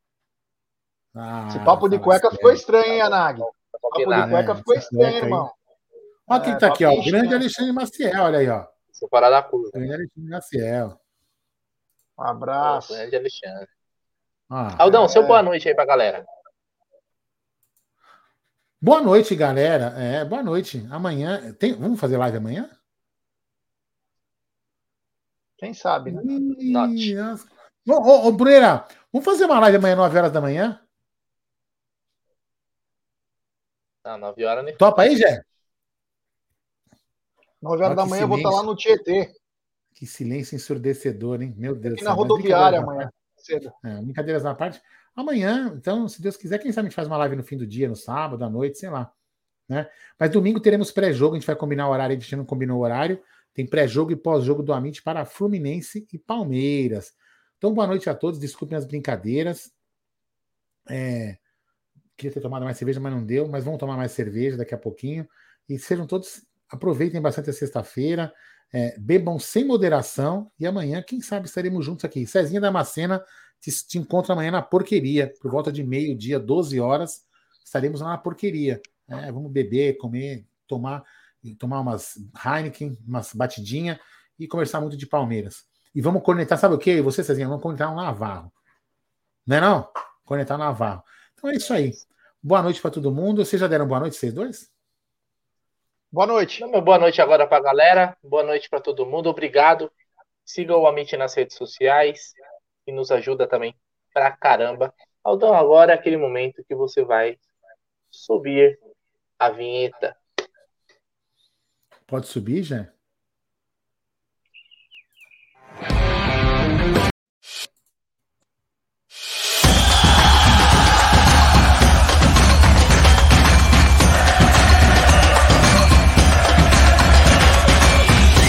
Ah, Esse papo de cueca ficou estranho, hein, Anag? Papo de cueca ficou estranho, irmão. Olha quem é, tá aqui, ó. O grande Alexandre Maciel, olha aí, ó. Separar da curva. Grande Alexandre Maciel. Um abraço. Grande Alexandre. Ah, Aldão, é... seu boa noite aí pra galera. Boa noite, galera. É, boa noite. Amanhã. Tem... Vamos fazer live amanhã? Quem sabe, né? Ô, ô, ô, Bruneira, vamos fazer uma live amanhã, 9 horas da manhã? Não, 9 horas nem. Topa aí, Jé? 9 horas da manhã eu vou estar lá no Tietê. Que silêncio ensurdecedor, hein? Meu Deus Aqui na rodoviária amanhã. Cedo. É, brincadeiras na parte. Amanhã, então, se Deus quiser, quem sabe a gente faz uma live no fim do dia, no sábado, à noite, sei lá. Né? Mas domingo teremos pré-jogo, a gente vai combinar o horário, a gente não combinou o horário. Tem pré-jogo e pós-jogo do Amit para Fluminense e Palmeiras. Então, boa noite a todos, desculpem as brincadeiras. É, queria ter tomado mais cerveja, mas não deu. Mas vamos tomar mais cerveja daqui a pouquinho. E sejam todos, aproveitem bastante a sexta-feira, é, bebam sem moderação. E amanhã, quem sabe, estaremos juntos aqui. Cezinha Damascena te, te encontra amanhã na porqueria, por volta de meio-dia, 12 horas. Estaremos lá na porqueria. É, vamos beber, comer, tomar, tomar umas Heineken, umas batidinha e conversar muito de Palmeiras. E vamos conectar, sabe o que? Você, Cezinha, vamos conectar um Navarro. Não é não? Conectar um Navarro. Então é isso aí. Boa noite para todo mundo. Vocês já deram boa noite, vocês dois? Boa noite. Não, boa noite agora para a galera. Boa noite para todo mundo. Obrigado. Siga o Amit nas redes sociais, que nos ajuda também pra caramba. Aldão, agora é aquele momento que você vai subir a vinheta. Pode subir, já?